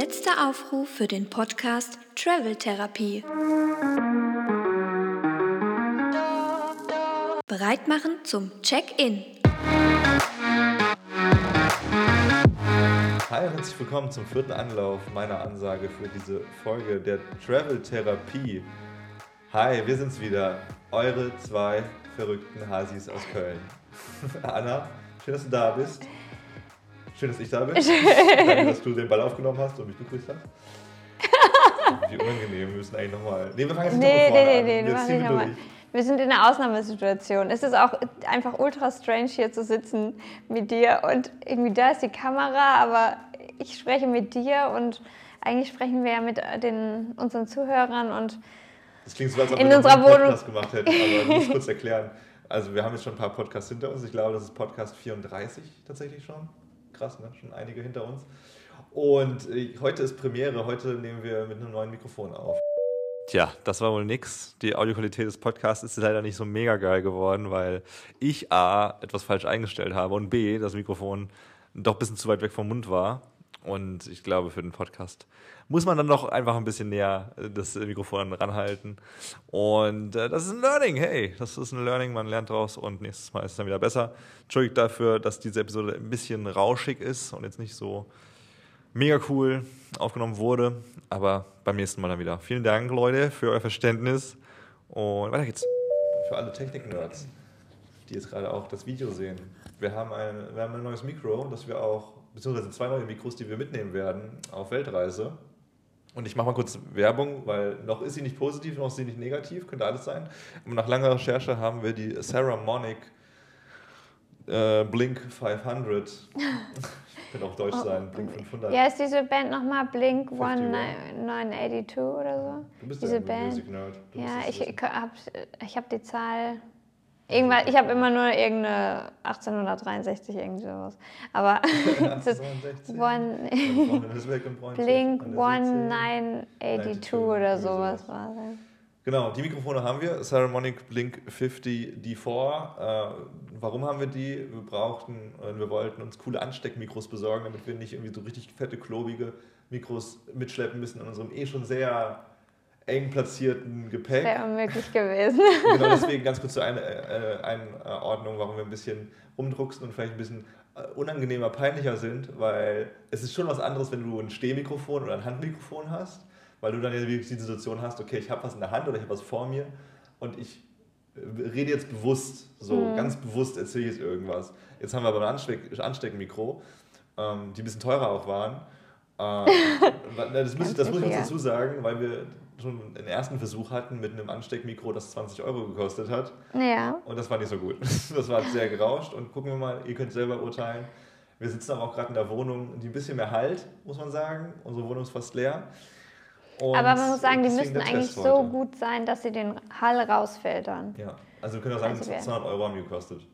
Letzter Aufruf für den Podcast Travel Therapie. Bereit machen zum Check-in. Hi und herzlich willkommen zum vierten Anlauf meiner Ansage für diese Folge der Travel Therapie. Hi, wir sind's wieder, eure zwei verrückten Hasis aus Köln. Anna, schön, dass du da bist. Schön, dass ich da bin. Danke, dass du den Ball aufgenommen hast und mich begrüßt hast. Wie unangenehm, wir müssen eigentlich nochmal. Nee, wir fangen jetzt nee, nicht nee, nee, nee, an. nee, nicht nochmal. durch. Wir sind in einer Ausnahmesituation. Es ist auch einfach ultra strange hier zu sitzen mit dir und irgendwie da ist die Kamera, aber ich spreche mit dir und eigentlich sprechen wir ja mit den, unseren Zuhörern und Das klingt so, als ob In wir unserer Wohnung. Podcast gemacht hätten, aber ich muss kurz erklären. Also wir haben jetzt schon ein paar Podcasts hinter uns. Ich glaube, das ist Podcast 34 tatsächlich schon. Krass, ne? Schon einige hinter uns. Und äh, heute ist Premiere. Heute nehmen wir mit einem neuen Mikrofon auf. Tja, das war wohl nix. Die Audioqualität des Podcasts ist leider nicht so mega geil geworden, weil ich A, etwas falsch eingestellt habe und B, das Mikrofon doch ein bisschen zu weit weg vom Mund war. Und ich glaube, für den Podcast muss man dann doch einfach ein bisschen näher äh, das Mikrofon ranhalten. Und äh, das ist ein Learning, hey, das ist ein Learning, man lernt draus und nächstes Mal ist es dann wieder besser. Entschuldigt dafür, dass diese Episode ein bisschen rauschig ist und jetzt nicht so mega cool aufgenommen wurde, aber beim nächsten Mal dann wieder. Vielen Dank, Leute, für euer Verständnis und weiter geht's. Für alle Technik-Nerds, die jetzt gerade auch das Video sehen. Wir haben ein, wir haben ein neues Mikro, das wir auch, beziehungsweise zwei neue Mikros, die wir mitnehmen werden auf Weltreise. Und ich mache mal kurz Werbung, weil noch ist sie nicht positiv, noch ist sie nicht negativ, könnte alles sein. Und nach langer Recherche haben wir die Sarah Monic äh, Blink 500. Könnte auch deutsch sein, Blink 500. ja, ist diese Band nochmal Blink 51. 1982 oder so? Du bist diese ja Band. Music Nerd. Du Ja, ich habe ich hab die Zahl. Irgendwann, ich habe immer nur irgendeine 1863, irgendwie sowas. Aber das ist 1860. One, Blink an der 1982 irgendwie oder sowas. sowas war das. Genau, die Mikrofone haben wir. Saramonic Blink 50 D4. Äh, warum haben wir die? Wir brauchten, äh, wir wollten uns coole Ansteckmikros besorgen, damit wir nicht irgendwie so richtig fette, klobige Mikros mitschleppen müssen in unserem eh schon sehr eng platzierten Gepäck. Wäre unmöglich gewesen. genau deswegen ganz kurz zur Ein äh, Einordnung, warum wir ein bisschen rumdrucksen und vielleicht ein bisschen äh, unangenehmer, peinlicher sind, weil es ist schon was anderes, wenn du ein Stehmikrofon oder ein Handmikrofon hast, weil du dann ja wirklich die Situation hast, okay, ich habe was in der Hand oder ich habe was vor mir und ich äh, rede jetzt bewusst, so Mhm. ganz bewusst erzähle ich jetzt irgendwas. Jetzt haben wir aber ein Ansteck Ansteckmikro, ähm, die ein bisschen teurer auch waren. Das, muss, ich- das muss ich uns dazu sagen, weil wir schon einen ersten Versuch hatten mit einem Ansteckmikro, das 20 Euro gekostet hat. Ja. Und das war nicht so gut. Das war sehr gerauscht. Und gucken wir mal, ihr könnt selber urteilen. Wir sitzen aber auch gerade in der Wohnung, die ein bisschen mehr halt, muss man sagen. Unsere Wohnung ist fast leer. Und Aber man muss sagen, die müssten eigentlich so gut sein, dass sie den Hall rausfiltern. Ja, also wir können auch sagen, Also wir- 200 Euro haben die gekostet.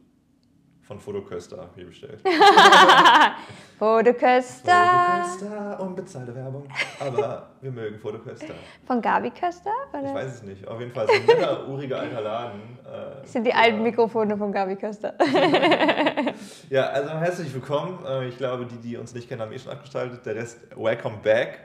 Von Fotoköster hier bestellt. Fotoköster Fotoköster, unbezahlte Werbung. Aber wir mögen Fotoköster. von Gabi Köster? Ich Oder? weiß es nicht. Auf jeden Fall so ein netter, uriger alter Laden. Äh, Das sind die ja. alten Mikrofone von Gabi Köster. Ja, also herzlich willkommen. Äh, Ich glaube, die, die uns nicht kennen, haben eh schon abgestaltet. Der Rest, welcome back.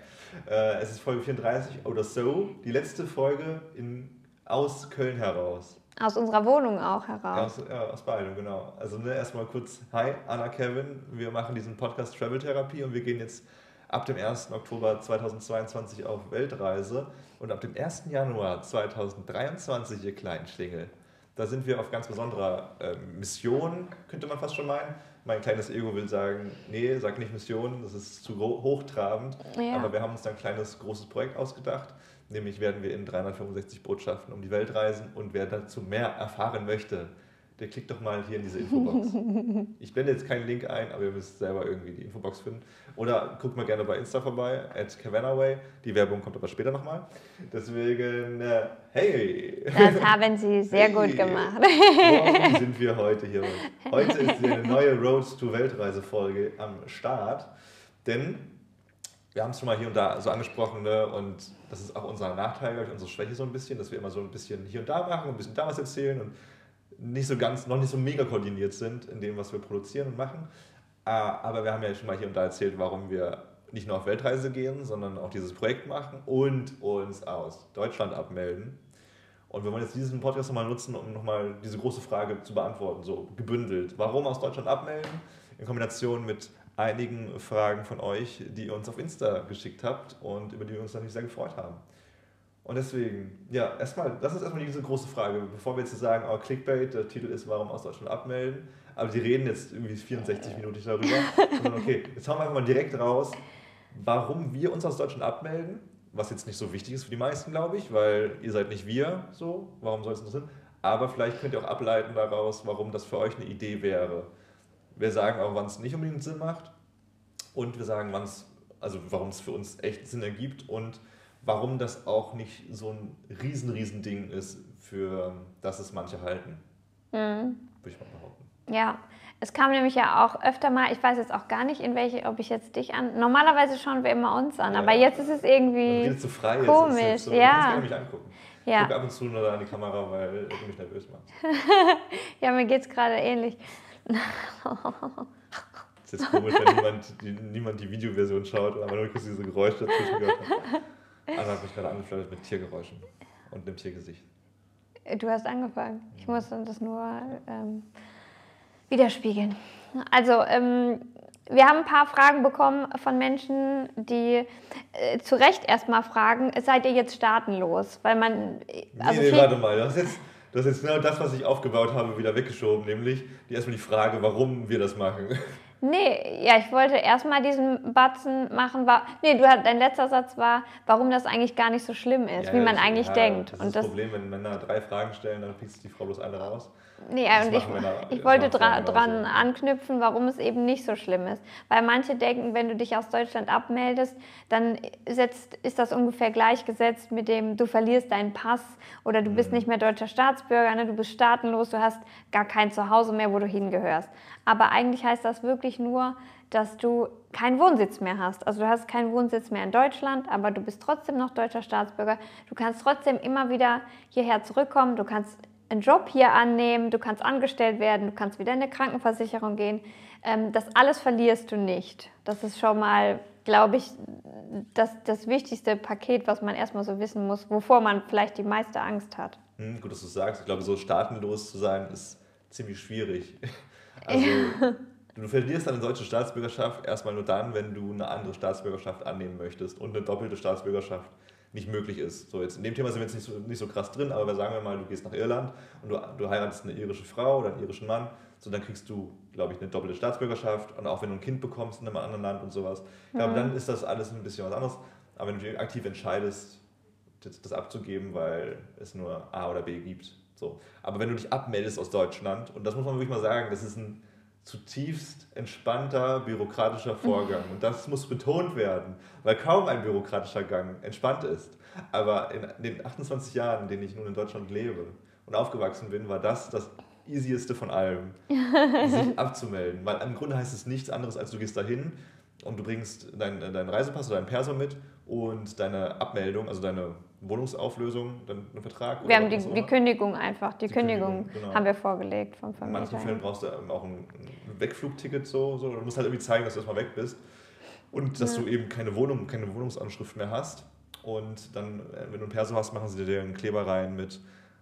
Äh, Es ist Folge 34 oder so. Die letzte Folge in, aus Köln heraus. Aus unserer Wohnung auch heraus. Aus, ja, aus beidem, genau. Also ne, erstmal kurz, hi, Anna, Kevin. Wir machen diesen Podcast Travel Therapie und wir gehen jetzt ab dem 1. Oktober 2022 auf Weltreise. Und ab dem 1. Januar 2023, ihr kleinen Schlingel, da sind wir auf ganz besonderer äh, Mission, könnte man fast schon meinen. Mein kleines Ego will sagen, nee, sag nicht Mission, das ist zu hochtrabend. Ja. Aber wir haben uns da ein kleines, großes Projekt ausgedacht. Nämlich werden wir in 365 Botschaften um die Welt reisen und wer dazu mehr erfahren möchte, der klickt doch mal hier in diese Infobox. Ich blende jetzt keinen Link ein, aber ihr müsst selber irgendwie die Infobox finden. Oder guckt mal gerne bei Insta vorbei, at Cavanaway. Die Werbung kommt aber später nochmal. Deswegen, äh, hey! Das haben sie sehr gut Hey. gemacht. Warum sind wir heute hier? Heute ist eine neue Road to Weltreise Folge am Start, denn wir haben es schon mal hier und da so angesprochen ne? und das ist auch unser Nachteil, glaube ich, unsere Schwäche so ein bisschen, dass wir immer so ein bisschen hier und da machen, ein bisschen da was erzählen und nicht so ganz, noch nicht so mega koordiniert sind in dem, was wir produzieren und machen. Ah, Aber wir haben ja schon mal hier und da erzählt, warum wir nicht nur auf Weltreise gehen, sondern auch dieses Projekt machen und uns aus Deutschland abmelden. Und wir wollen jetzt diesen Podcast nochmal nutzen, um nochmal diese große Frage zu beantworten, so gebündelt. Warum aus Deutschland abmelden? In Kombination mit einigen Fragen von euch, die ihr uns auf Insta geschickt habt und über die wir uns natürlich sehr gefreut haben. Und deswegen, ja, erstmal, das ist erstmal diese große Frage, bevor wir jetzt sagen, oh, Clickbait, der Titel ist, warum aus Deutschland abmelden, aber die reden jetzt irgendwie 64 Minuten darüber, sondern okay, jetzt hauen wir einfach mal direkt raus, warum wir uns aus Deutschland abmelden, was jetzt nicht so wichtig ist für die meisten, glaube ich, weil ihr seid nicht wir, so, warum soll es interessieren? Aber vielleicht könnt ihr auch ableiten daraus, warum das für euch eine Idee wäre. Wir sagen auch, wann es nicht unbedingt Sinn macht und wir sagen, wann es, also warum es für uns echt Sinn ergibt und warum das auch nicht so ein riesen, riesen Ding ist, für das es manche halten. Mhm. Würde ich mal behaupten. Ja, es kam nämlich ja auch öfter mal, ich weiß jetzt auch gar nicht, in welche, ob ich jetzt dich an. Normalerweise schauen wir immer uns an, ja. aber jetzt ist es irgendwie so frei, komisch. Jetzt, so, ja. Ich mich angucken. Ja. Ich gucke ab und zu nur an die Kamera, weil du mich nervös machst. ja, mir geht es gerade ähnlich. ist jetzt komisch, wenn niemand die, niemand die Videoversion schaut, aber nur kurz diese Geräusche dazwischen gehört hat. Anna hat mich gerade angeflirtet mit Tiergeräuschen und einem Tiergesicht. Du hast angefangen. Ich muss das nur ähm, widerspiegeln. Also, ähm, wir haben ein paar Fragen bekommen von Menschen, die äh, zu Recht erstmal fragen, seid ihr jetzt staatenlos? Weil man. Also nee, nee, warte mal, das ist jetzt. Das ist genau das, was ich aufgebaut habe, wieder weggeschoben, nämlich die erstmal die Frage, warum wir das machen. Nee, ja, ich wollte erstmal diesen Batzen machen. War, nee, du, dein letzter Satz war, warum das eigentlich gar nicht so schlimm ist, ja, wie man eigentlich ja, denkt. Das ist das Problem, wenn Männer drei Fragen stellen, dann piekst die Frau bloß eine raus. Nee, und ich, ich wollte dra dran anknüpfen, warum es eben nicht so schlimm ist. Weil manche denken, wenn du dich aus Deutschland abmeldest, dann setzt, ist das ungefähr gleichgesetzt mit dem, du verlierst deinen Pass oder du bist mhm. nicht mehr deutscher Staatsbürger, ne? du bist staatenlos, du hast gar kein Zuhause mehr, wo du hingehörst. Aber eigentlich heißt das wirklich nur, dass du keinen Wohnsitz mehr hast. Also du hast keinen Wohnsitz mehr in Deutschland, aber du bist trotzdem noch deutscher Staatsbürger. Du kannst trotzdem immer wieder hierher zurückkommen. Du kannst einen Job hier annehmen, du kannst angestellt werden, du kannst wieder in eine Krankenversicherung gehen. Ähm, das alles verlierst du nicht. Das ist schon mal, glaube ich, das, das wichtigste Paket, was man erstmal so wissen muss, wovor man vielleicht die meiste Angst hat. Hm, gut, dass du sagst. Ich glaube, so staatenlos zu sein, ist ziemlich schwierig. Also, du verlierst deine deutsche Staatsbürgerschaft erstmal nur dann, wenn du eine andere Staatsbürgerschaft annehmen möchtest und eine doppelte Staatsbürgerschaft nicht möglich ist. So jetzt in dem Thema sind wir jetzt nicht so, nicht so krass drin, aber sagen wir mal, du gehst nach Irland und du, du heiratest eine irische Frau oder einen irischen Mann, so dann kriegst du, glaube ich, eine doppelte Staatsbürgerschaft und auch wenn du ein Kind bekommst in einem anderen Land und sowas, ich glaube, mhm. dann ist das alles ein bisschen was anderes. Aber wenn du aktiv entscheidest, das, das abzugeben, weil es nur A oder B gibt. So. Aber wenn du dich abmeldest aus Deutschland, und das muss man wirklich mal sagen, das ist ein zutiefst entspannter bürokratischer Vorgang. Und das muss betont werden, weil kaum ein bürokratischer Gang entspannt ist. Aber in den 28 Jahren, in denen ich nun in Deutschland lebe und aufgewachsen bin, war das das easieste von allem, sich abzumelden. Weil im Grunde heißt es nichts anderes, als du gehst dahin und du bringst deinen dein Reisepass oder deinen Perso mit und deine Abmeldung, also deine Wohnungsauflösung, dann einen Vertrag? Wir haben die, die Kündigung einfach, die, die Kündigung, Kündigung genau. haben wir vorgelegt vom Vermieter. In manchen Fällen brauchst du auch ein Wegflugticket, so, so. du musst halt irgendwie zeigen, dass du erstmal weg bist und dass ja. du eben keine Wohnung, keine Wohnungsanschrift mehr hast. Und dann, äh, wenn du ein Perso hast, machen sie dir einen Kleber rein mit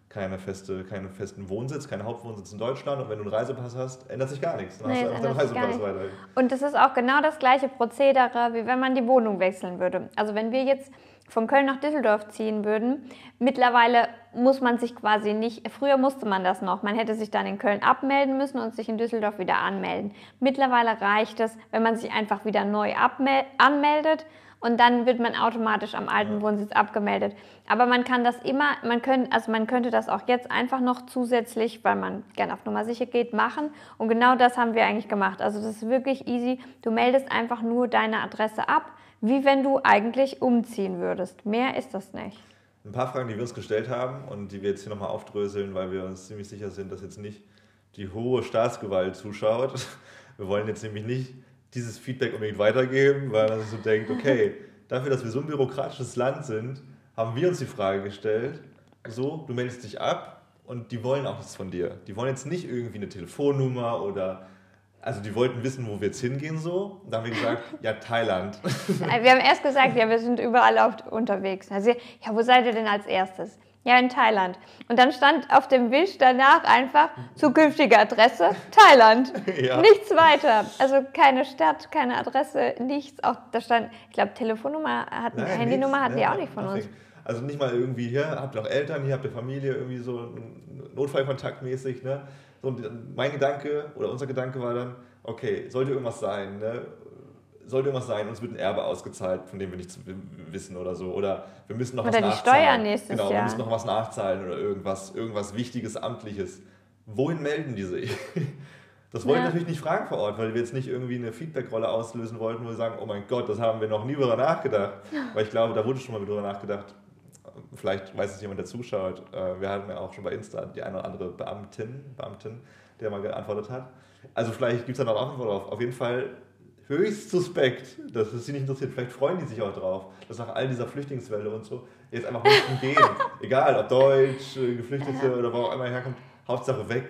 keine feste, keinen festen Wohnsitz, keinen Hauptwohnsitz in Deutschland. Und wenn du einen Reisepass hast, ändert sich gar nichts. Dann nee, hast du einfach deinen Reisepass weiterhin. Und das ist auch genau das gleiche Prozedere, wie wenn man die Wohnung wechseln würde. Also wenn wir jetzt von Köln nach Düsseldorf ziehen würden. Mittlerweile muss man sich quasi nicht, früher musste man das noch, man hätte sich dann in Köln abmelden müssen und sich in Düsseldorf wieder anmelden. Mittlerweile reicht es, wenn man sich einfach wieder neu anmeldet und dann wird man automatisch am alten Wohnsitz abgemeldet. Aber man kann das immer, man, können, also man könnte das auch jetzt einfach noch zusätzlich, weil man gerne auf Nummer sicher geht, machen. Und genau das haben wir eigentlich gemacht. Also das ist wirklich easy. Du meldest einfach nur deine Adresse ab wie wenn du eigentlich umziehen würdest. Mehr ist das nicht. Ein paar Fragen, die wir uns gestellt haben und die wir jetzt hier nochmal aufdröseln, weil wir uns ziemlich sicher sind, dass jetzt nicht die hohe Staatsgewalt zuschaut. Wir wollen jetzt nämlich nicht dieses Feedback unbedingt weitergeben, weil man so denkt, okay, dafür, dass wir so ein bürokratisches Land sind, haben wir uns die Frage gestellt, so, du meldest dich ab und die wollen auch nichts von dir. Die wollen jetzt nicht irgendwie eine Telefonnummer oder also die wollten wissen, wo wir jetzt hingehen so. Da haben wir gesagt, ja, Thailand. Wir haben erst gesagt, ja, wir sind überall auf, unterwegs. Also, ja, wo seid ihr denn als erstes? Ja, in Thailand. Und dann stand auf dem Wisch danach einfach zukünftige Adresse Thailand. Ja. Nichts weiter. Also keine Stadt, keine Adresse, nichts. Auch da stand, ich glaube, Telefonnummer hatten, Nein, Handynummer hatten die auch nicht von nothing. uns. Also nicht mal irgendwie hier, habt ihr auch Eltern, hier habt ihr Familie, irgendwie so Notfallkontaktmäßig. Ne? So, mein Gedanke oder unser Gedanke war dann, okay, sollte irgendwas sein, ne? Sollte irgendwas sein, uns wird ein Erbe ausgezahlt, von dem wir nichts wissen oder so. Oder wir müssen noch oder was die nachzahlen. Steuern nächstes genau, Jahr. wir müssen noch was nachzahlen oder irgendwas, irgendwas Wichtiges, Amtliches. Wohin melden die sich? Das wollen wir ja. natürlich nicht fragen vor Ort, weil wir jetzt nicht irgendwie eine Feedback-Rolle auslösen wollten, wo wir sagen, oh mein Gott, das haben wir noch nie drüber nachgedacht. Weil ich glaube, da wurde schon mal drüber nachgedacht. Vielleicht weiß es jemand, der zuschaut. Äh, wir hatten ja auch schon bei Insta die eine oder andere Beamtin, Beamtin der mal geantwortet hat. Also vielleicht gibt es da noch Antwort drauf. Auf jeden Fall höchst suspekt, dass es sie nicht interessiert. Vielleicht freuen die sich auch drauf, dass nach all dieser Flüchtlingswelle und so jetzt einfach Menschen gehen. Egal, ob Deutsch, äh, Geflüchtete oder wo auch immer herkommt, Hauptsache weg,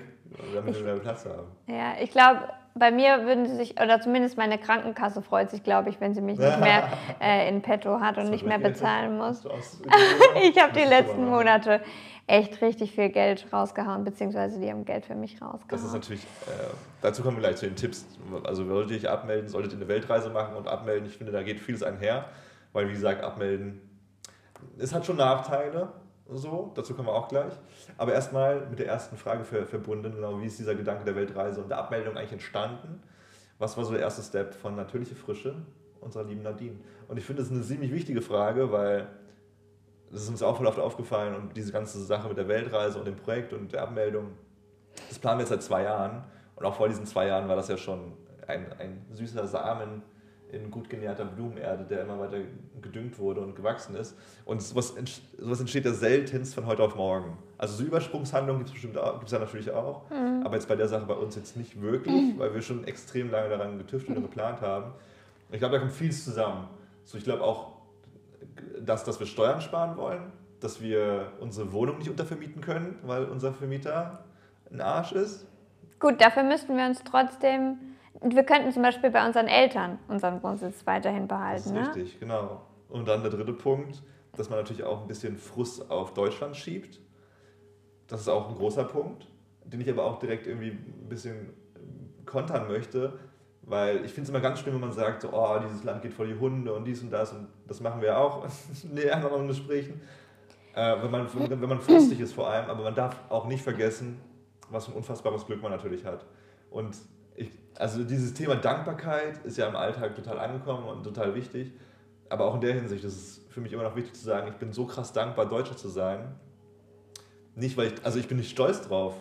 damit wir mehr Platz haben. Ja, ich glaube, bei mir würden sie sich, oder zumindest meine Krankenkasse freut sich, glaube ich, wenn sie mich nicht mehr äh, in petto hat und nicht mehr bezahlen muss. ich habe die letzten Monate echt richtig viel Geld rausgehauen, beziehungsweise die haben Geld für mich rausgehauen. Das ist natürlich, äh, dazu kommen wir gleich zu den Tipps. Also solltet ihr euch abmelden, solltet ihr eine Weltreise machen und abmelden. Ich finde, da geht vieles einher, weil wie gesagt, abmelden, es hat schon Nachteile, so, dazu kommen wir auch gleich. Aber erstmal mit der ersten Frage verbunden, genau, wie ist dieser Gedanke der Weltreise und der Abmeldung eigentlich entstanden? Was war so der erste Step von natürliche Frische unserer lieben Nadine? Und ich finde, das ist eine ziemlich wichtige Frage, weil das ist uns auch voll oft aufgefallen und diese ganze Sache mit der Weltreise und dem Projekt und der Abmeldung, das planen wir jetzt seit zwei Jahren und auch vor diesen zwei Jahren war das ja schon ein, ein süßer Samen in gut genährter Blumenerde, der immer weiter gedüngt wurde und gewachsen ist. Und sowas, sowas entsteht ja seltenst von heute auf morgen. Also so Übersprungshandlungen gibt es bestimmt auch, gibt's ja natürlich auch, mhm. aber jetzt bei der Sache bei uns jetzt nicht wirklich, mhm. weil wir schon extrem lange daran getüftelt und geplant haben. Ich glaube, da kommt vieles zusammen. So, ich glaube auch, das, dass wir Steuern sparen wollen, dass wir unsere Wohnung nicht untervermieten können, weil unser Vermieter ein Arsch ist. Gut, dafür müssten wir uns trotzdem, wir könnten zum Beispiel bei unseren Eltern unseren Wohnsitz weiterhin behalten. Das ist ne? richtig, genau. Und dann der dritte Punkt, dass man natürlich auch ein bisschen Frust auf Deutschland schiebt. Das ist auch ein großer Punkt, den ich aber auch direkt irgendwie ein bisschen kontern möchte, weil ich finde es immer ganz schlimm, wenn man sagt, so, oh, dieses Land geht vor die Hunde und dies und das und das machen wir auch in den anderen Gesprächen. Äh, wenn, man, wenn man frustig ist vor allem, aber man darf auch nicht vergessen, was für ein unfassbares Glück man natürlich hat. Und ich, also dieses Thema Dankbarkeit ist ja im Alltag total angekommen und total wichtig. Aber auch in der Hinsicht ist es für mich immer noch wichtig zu sagen, ich bin so krass dankbar, Deutscher zu sein. Nicht, weil ich, also ich bin nicht stolz drauf,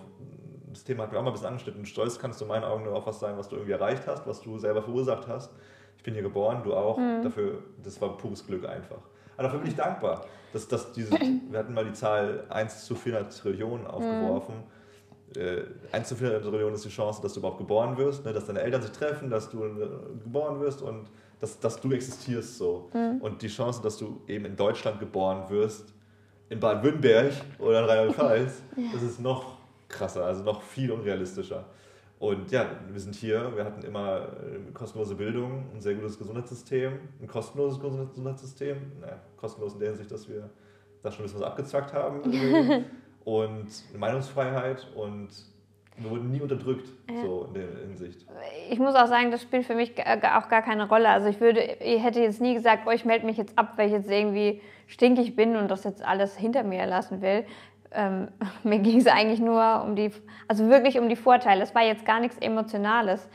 das Thema hat mir auch mal ein bisschen angeschnitten. Stolz kannst du in meinen Augen nur auf was sein, was du irgendwie erreicht hast, was du selber verursacht hast. Ich bin hier geboren, du auch. Mhm. Dafür, das war pures Glück einfach. Aber dafür bin ich dankbar. Dass, dass diese, wir hatten mal die Zahl 1 zu 400 Trillionen aufgeworfen. Mhm. Äh, 1 zu 400 Trillionen ist die Chance, dass du überhaupt geboren wirst, ne? dass deine Eltern sich treffen, dass du äh, geboren wirst und dass, dass du existierst so. Mhm. Und die Chance, dass du eben in Deutschland geboren wirst, in Baden-Württemberg oder in Rheinland-Pfalz, ja. das ist noch krasser, also noch viel unrealistischer. Und ja, wir sind hier, wir hatten immer eine kostenlose Bildung, ein sehr gutes Gesundheitssystem, ein kostenloses Gesundheitssystem, naja, kostenlos in der Hinsicht, dass wir da schon ein bisschen was abgezwackt haben und eine Meinungsfreiheit und wir wurden nie unterdrückt, ja. so in der Hinsicht. Ich muss auch sagen, das spielt für mich auch gar keine Rolle. Also ich würde, ich hätte jetzt nie gesagt, oh, ich melde mich jetzt ab, weil ich jetzt irgendwie stinkig bin und das jetzt alles hinter mir lassen will ähm, mir ging es eigentlich nur um die, also wirklich um die Vorteile. Es war jetzt gar nichts Emotionales.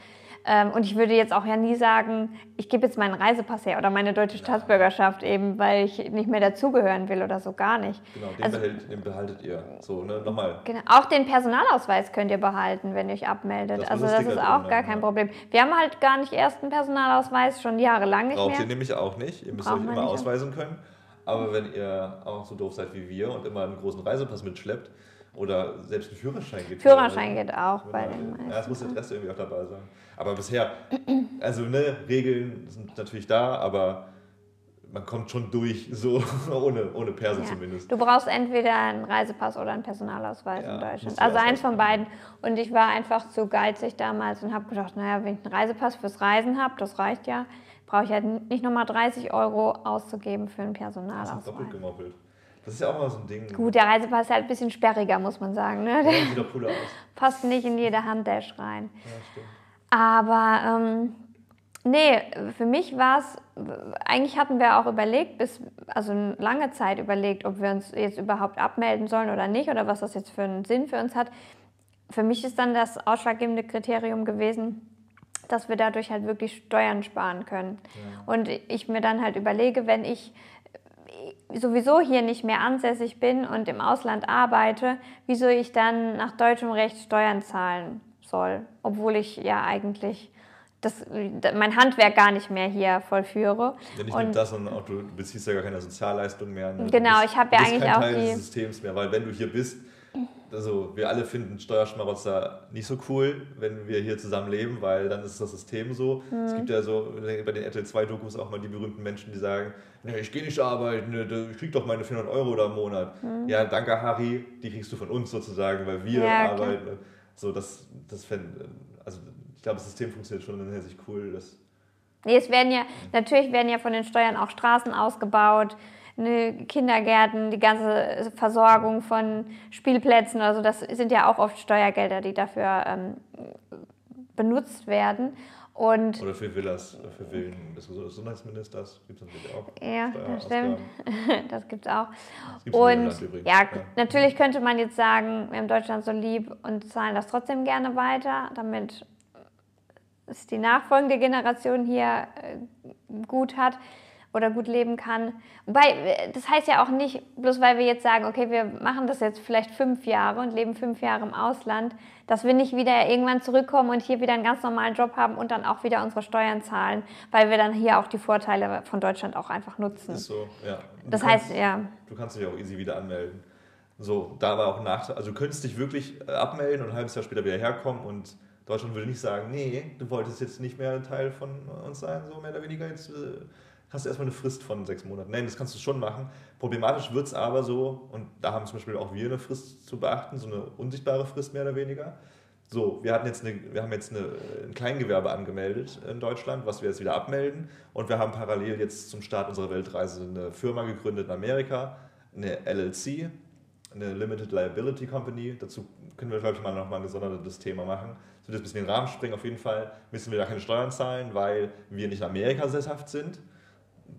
Ähm, und ich würde jetzt auch ja nie sagen, ich gebe jetzt meinen Reisepass her oder meine deutsche Staatsbürgerschaft eben, weil ich nicht mehr dazugehören will oder so gar nicht. Genau, den, also, behält, den behaltet ihr. So, ne? Nochmal. Genau. Auch den Personalausweis könnt ihr behalten, wenn ihr euch abmeldet. Das also das ist auch gar kein Problem. Wir haben halt gar nicht erst einen Personalausweis, schon jahrelang nicht Braucht mehr. Braucht ihr nämlich auch nicht. Ihr müsst Braucht euch immer ausweisen können. Aber wenn ihr auch so doof seid wie wir und immer einen großen Reisepass mitschleppt oder selbst ein Führerschein geht. Führerschein geht auch bei den meisten. Ja, es muss die Adresse irgendwie auch dabei sein. Aber bisher, also ne, Regeln sind natürlich da, aber man kommt schon durch, so ohne, ohne Perso Ja. zumindest. Du brauchst entweder einen Reisepass oder einen Personalausweis Ja, in Deutschland. Also eins von beiden. Und ich war einfach zu geizig damals und habe gedacht, naja, wenn ich einen Reisepass fürs Reisen habe, das reicht ja, brauche ich halt nicht nochmal 30 Euro auszugeben für einen Das ist Personalausweis. doppelt gemoppelt. Das ist ja auch mal so ein Ding. Gut, der Reisepass ist halt ein bisschen sperriger, muss man sagen. Ne? Der Ja, sieht doch cooler aus. passt nicht in jede Handdash rein. Ja, stimmt. Aber ähm, nee, für mich war es, eigentlich hatten wir auch überlegt, bis, also lange Zeit überlegt, ob wir uns jetzt überhaupt abmelden sollen oder nicht oder was das jetzt für einen Sinn für uns hat. Für mich ist dann das ausschlaggebende Kriterium gewesen, dass wir dadurch halt wirklich Steuern sparen können. Und ich mir dann halt überlege, wenn ich sowieso hier nicht mehr ansässig bin und im Ausland arbeite, wieso ich dann nach deutschem Recht Steuern zahlen soll, obwohl ich ja eigentlich das, mein Handwerk gar nicht mehr hier vollführe. Ja, nicht nur Und- das, sondern auch du, beziehst ja gar keine Sozialleistung mehr. Ne? Genau, bist- ich hab du ja eigentlich kein auch Teil die- des Systems mehr, weil wenn du hier bist, also wir alle finden Steuerschmarotzer nicht so cool, wenn wir hier zusammen leben, weil dann ist das System so. Mhm. Es gibt ja so bei den RTL 2 Dokus auch mal die berühmten Menschen, die sagen, nee, ich gehe nicht arbeiten, ne, ich krieg doch meine 400 Euro da im Monat. Ja, danke Harry, die kriegst du von uns sozusagen, weil wir Mhm. Ja, klar. arbeiten. So, das, das fänd, also ich glaube, das System funktioniert schon in der Hinsicht cool. Das, Nee, es werden ja, natürlich werden ja von den Steuern auch Straßen ausgebaut, ne, Kindergärten, die ganze Versorgung von Spielplätzen oder so, das sind ja auch oft Steuergelder, die dafür ähm, benutzt werden. Und Oder für Villas, für Villen des Gesundheitsministers gibt es natürlich auch. Ja, das stimmt. Das gibt's auch. Das Und übrigens. ja, natürlich könnte man jetzt sagen, wir haben Deutschland so lieb und zahlen das trotzdem gerne weiter, damit es die nachfolgende Generation hier äh, gut hat oder gut leben kann. Wobei, äh, das heißt ja auch nicht, bloß weil wir jetzt sagen, okay, wir machen das jetzt vielleicht fünf Jahre und leben fünf Jahre im Ausland, dass wir nicht wieder irgendwann zurückkommen und hier wieder einen ganz normalen Job haben und dann auch wieder unsere Steuern zahlen, weil wir dann hier auch die Vorteile von Deutschland auch einfach nutzen. Ist so, ja. Du Das kannst- heißt, ja. Du kannst dich auch easy wieder anmelden. So, da war auch Nachteil. Also du könntest dich wirklich äh, abmelden und ein halbes Jahr später wieder herkommen und Deutschland würde nicht sagen, nee, du wolltest jetzt nicht mehr Teil von uns sein, so mehr oder weniger. Jetzt äh, hast du erstmal eine Frist von sechs Monaten. Nein, das kannst du schon machen. Problematisch wird es aber so, und da haben zum Beispiel auch wir eine Frist zu beachten, so eine unsichtbare Frist mehr oder weniger. So, wir, hatten jetzt eine, wir haben jetzt eine, ein Kleingewerbe angemeldet in Deutschland, was wir jetzt wieder abmelden. Und wir haben parallel jetzt zum Start unserer Weltreise eine Firma gegründet in Amerika, eine LLC, eine Limited Liability Company. Dazu können wir, glaube ich, mal nochmal ein gesondertes Thema machen. Das wird jetzt ein bisschen den Rahmen springen. Auf jeden Fall müssen wir da keine Steuern zahlen, weil wir nicht in Amerika sesshaft sind.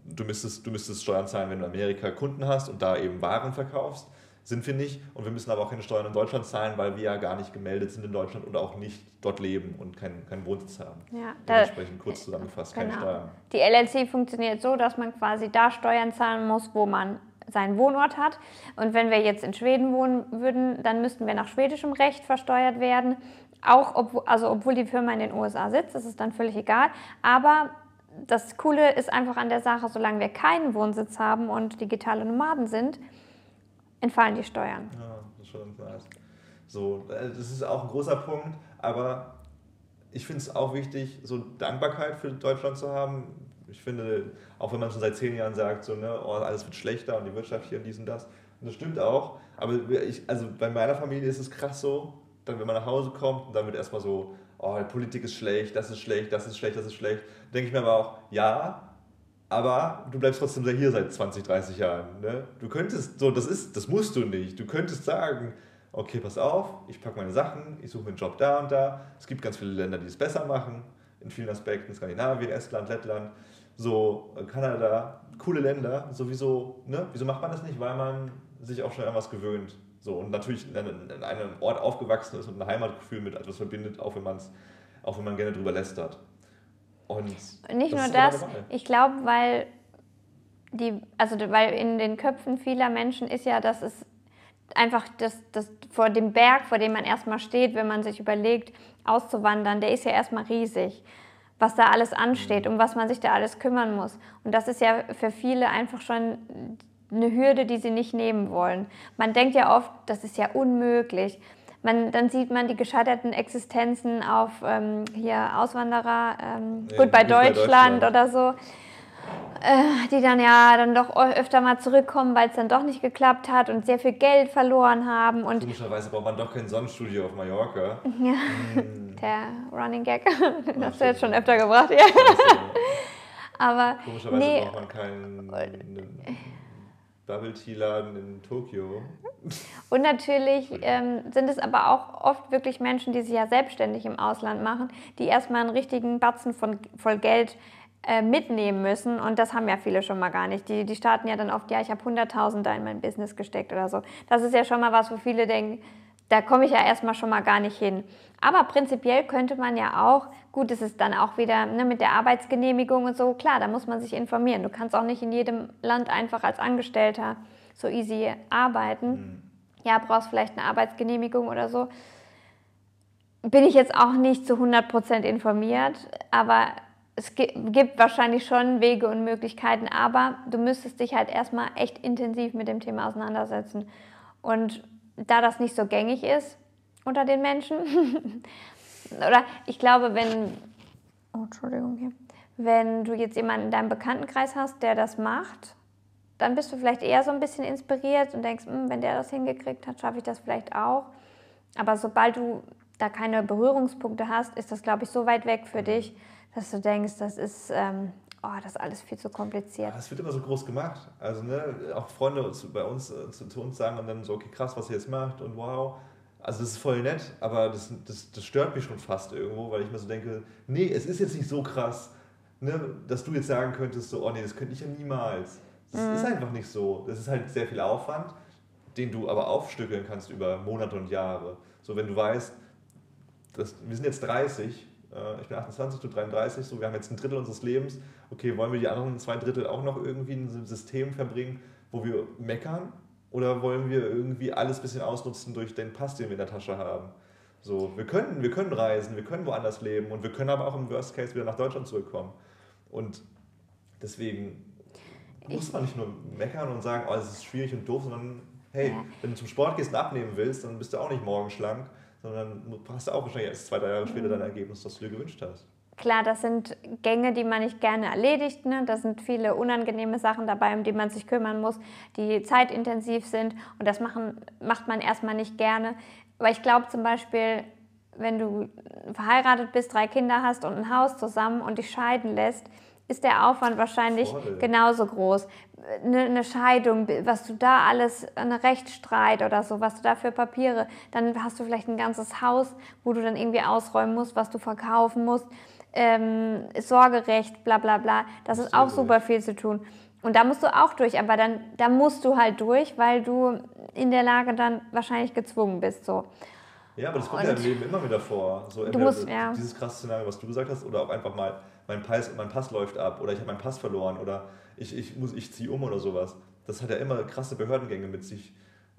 Du müsstest, du müsstest Steuern zahlen, wenn du in Amerika Kunden hast und da eben Waren verkaufst. Sind wir nicht. Und wir müssen aber auch keine Steuern in Deutschland zahlen, weil wir ja gar nicht gemeldet sind in Deutschland oder auch nicht dort leben und keinen keinen Wohnsitz haben. Ja, da, Dementsprechend kurz zusammengefasst, keine genau. Steuern. Die LLC funktioniert so, dass man quasi da Steuern zahlen muss, wo man seinen Wohnort hat. Und wenn wir jetzt in Schweden wohnen würden, dann müssten wir nach schwedischem Recht versteuert werden. Auch obwohl, also obwohl die Firma in den USA sitzt, das ist dann völlig egal. Aber das Coole ist einfach an der Sache, solange wir keinen Wohnsitz haben und digitale Nomaden sind, entfallen die Steuern. Ja, das ist. So, äh, das ist auch ein großer Punkt, aber ich finde es auch wichtig, so Dankbarkeit für Deutschland zu haben. Ich finde, auch wenn man schon seit zehn Jahren sagt, so, ne, oh, alles wird schlechter und die Wirtschaft hier und dies und das, und das stimmt auch, aber ich, also bei meiner Familie ist es krass so, dann wenn man nach Hause kommt dann wird erstmal so, oh, Politik ist schlecht, das ist schlecht, das ist schlecht, das ist schlecht, denke ich mir aber auch, ja, aber du bleibst trotzdem hier seit 20, 30 Jahren. Ne? Du könntest, so, das ist, das musst du nicht. Du könntest sagen, okay, pass auf, ich packe meine Sachen, ich suche mir einen Job da und da. Es gibt ganz viele Länder, die es besser machen, in vielen Aspekten, Skandinavien, Estland, Lettland, so äh, Kanada, coole Länder, sowieso, ne? Wieso macht man das nicht? Weil man sich auch schon an was gewöhnt. So, und natürlich in einem, in einem Ort aufgewachsen ist und ein Heimatgefühl mit etwas verbindet, auch wenn, man's, auch wenn man gerne drüber lästert. Und Nicht das nur das, ich glaube, weil die, also weil in den Köpfen vieler Menschen ist ja, dass es einfach das, das vor dem Berg, vor dem man erstmal steht, wenn man sich überlegt, auszuwandern, der ist ja erstmal riesig, was da alles ansteht, um was man sich da alles kümmern muss. Und das ist ja für viele einfach schon eine Hürde, die sie nicht nehmen wollen. Man denkt ja oft, das ist ja unmöglich. Man, dann sieht man die gescheiterten Existenzen auf ähm, hier Auswanderer, ähm, Ja, gut bei gut bei Deutschland Deutschland. oder so. äh, die dann ja dann doch öfter mal zurückkommen, weil es dann doch nicht geklappt hat und sehr viel Geld verloren haben. Und Komischerweise braucht man doch kein Sonnenstudio auf Mallorca. ja, Hm. der Running Gag, den hast du jetzt schon öfter gebracht, ja. Aber Komischerweise nee, braucht man keinen Bubble Tea Laden in Tokio. Und natürlich ähm, sind es aber auch oft wirklich Menschen, die sich ja selbstständig im Ausland machen, die erstmal einen richtigen Batzen von, voll Geld äh, mitnehmen müssen. Und das haben ja viele schon mal gar nicht. Die, die starten ja dann oft, ja, ich habe 100.000 da in mein Business gesteckt oder so. Das ist ja schon mal was, wo viele denken, da komme ich ja erstmal schon mal gar nicht hin. Aber prinzipiell könnte man ja auch, gut, es ist dann auch wieder ne, mit der Arbeitsgenehmigung und so, klar, da muss man sich informieren. Du kannst auch nicht in jedem Land einfach als Angestellter so easy arbeiten. Ja, brauchst vielleicht eine Arbeitsgenehmigung oder so. Bin ich jetzt auch nicht zu 100% informiert, aber es gi- gibt wahrscheinlich schon Wege und Möglichkeiten, aber du müsstest dich halt erstmal echt intensiv mit dem Thema auseinandersetzen. Und da das nicht so gängig ist unter den Menschen, oder ich glaube, wenn, oh, Entschuldigung hier, wenn du jetzt jemanden in deinem Bekanntenkreis hast, der das macht, dann bist du vielleicht eher so ein bisschen inspiriert und denkst, "Hm, wenn der das hingekriegt hat, schaffe ich das vielleicht auch. Aber sobald du da keine Berührungspunkte hast, ist das, glaube ich, so weit weg für dich, dass du denkst, das ist, ähm, oh, das ist alles viel zu kompliziert. Das wird immer so groß gemacht. Also, ne, auch Freunde zu, bei uns äh, zu, zu uns sagen und dann so, okay, krass, was ihr jetzt macht und wow. Also, das ist voll nett, aber das, das, das stört mich schon fast irgendwo, weil ich mir so denke, nee, es ist jetzt nicht so krass, ne, dass du jetzt sagen könntest, so, oh nee, das könnte ich ja niemals. Das ist einfach nicht so. Das ist halt sehr viel Aufwand, den du aber aufstückeln kannst über Monate und Jahre. So, wenn du weißt, das, wir sind jetzt 30, äh, ich bin 28, du 33, so, wir haben jetzt ein Drittel unseres Lebens. Okay, wollen wir die anderen zwei Drittel auch noch irgendwie in einem System verbringen, wo wir meckern? Oder wollen wir irgendwie alles ein bisschen ausnutzen durch den Pass, den wir in der Tasche haben? So, wir können, wir können reisen, wir können woanders leben und wir können aber auch im Worst Case wieder nach Deutschland zurückkommen. Und deswegen muss man nicht nur meckern und sagen, oh, das ist schwierig und doof, sondern hey, Ja. wenn du zum Sport gehst und abnehmen willst, dann bist du auch nicht morgen schlank, sondern hast du auch wahrscheinlich erst zwei, drei Jahre später dein Ergebnis, das du dir gewünscht hast. Klar, das sind Gänge, die man nicht gerne erledigt. Ne? Da sind viele unangenehme Sachen dabei, um die man sich kümmern muss, die zeitintensiv sind. Und das machen, macht man erstmal nicht gerne. Aber ich glaube zum Beispiel, wenn du verheiratet bist, drei Kinder hast und ein Haus zusammen und dich scheiden lässt, ist der Aufwand wahrscheinlich Voll. genauso groß. Eine, eine Scheidung, was du da alles, ein Rechtsstreit oder so, was du da für Papiere, dann hast du vielleicht ein ganzes Haus, wo du dann irgendwie ausräumen musst, was du verkaufen musst, ähm, Sorgerecht, bla bla bla. Das ist auch super viel zu tun. Und da musst du auch durch, aber dann da musst du halt durch, weil du in der Lage dann wahrscheinlich gezwungen bist. So. Ja, aber das kommt ja im Und- Leben immer wieder vor. So entweder musst- ja. dieses krasse Szenario, was du gesagt hast, oder auch einfach mal, mein Pass, mein Pass läuft ab oder ich habe meinen Pass verloren oder ich, ich, muss- ich ziehe um oder sowas. Das hat ja immer krasse Behördengänge mit sich.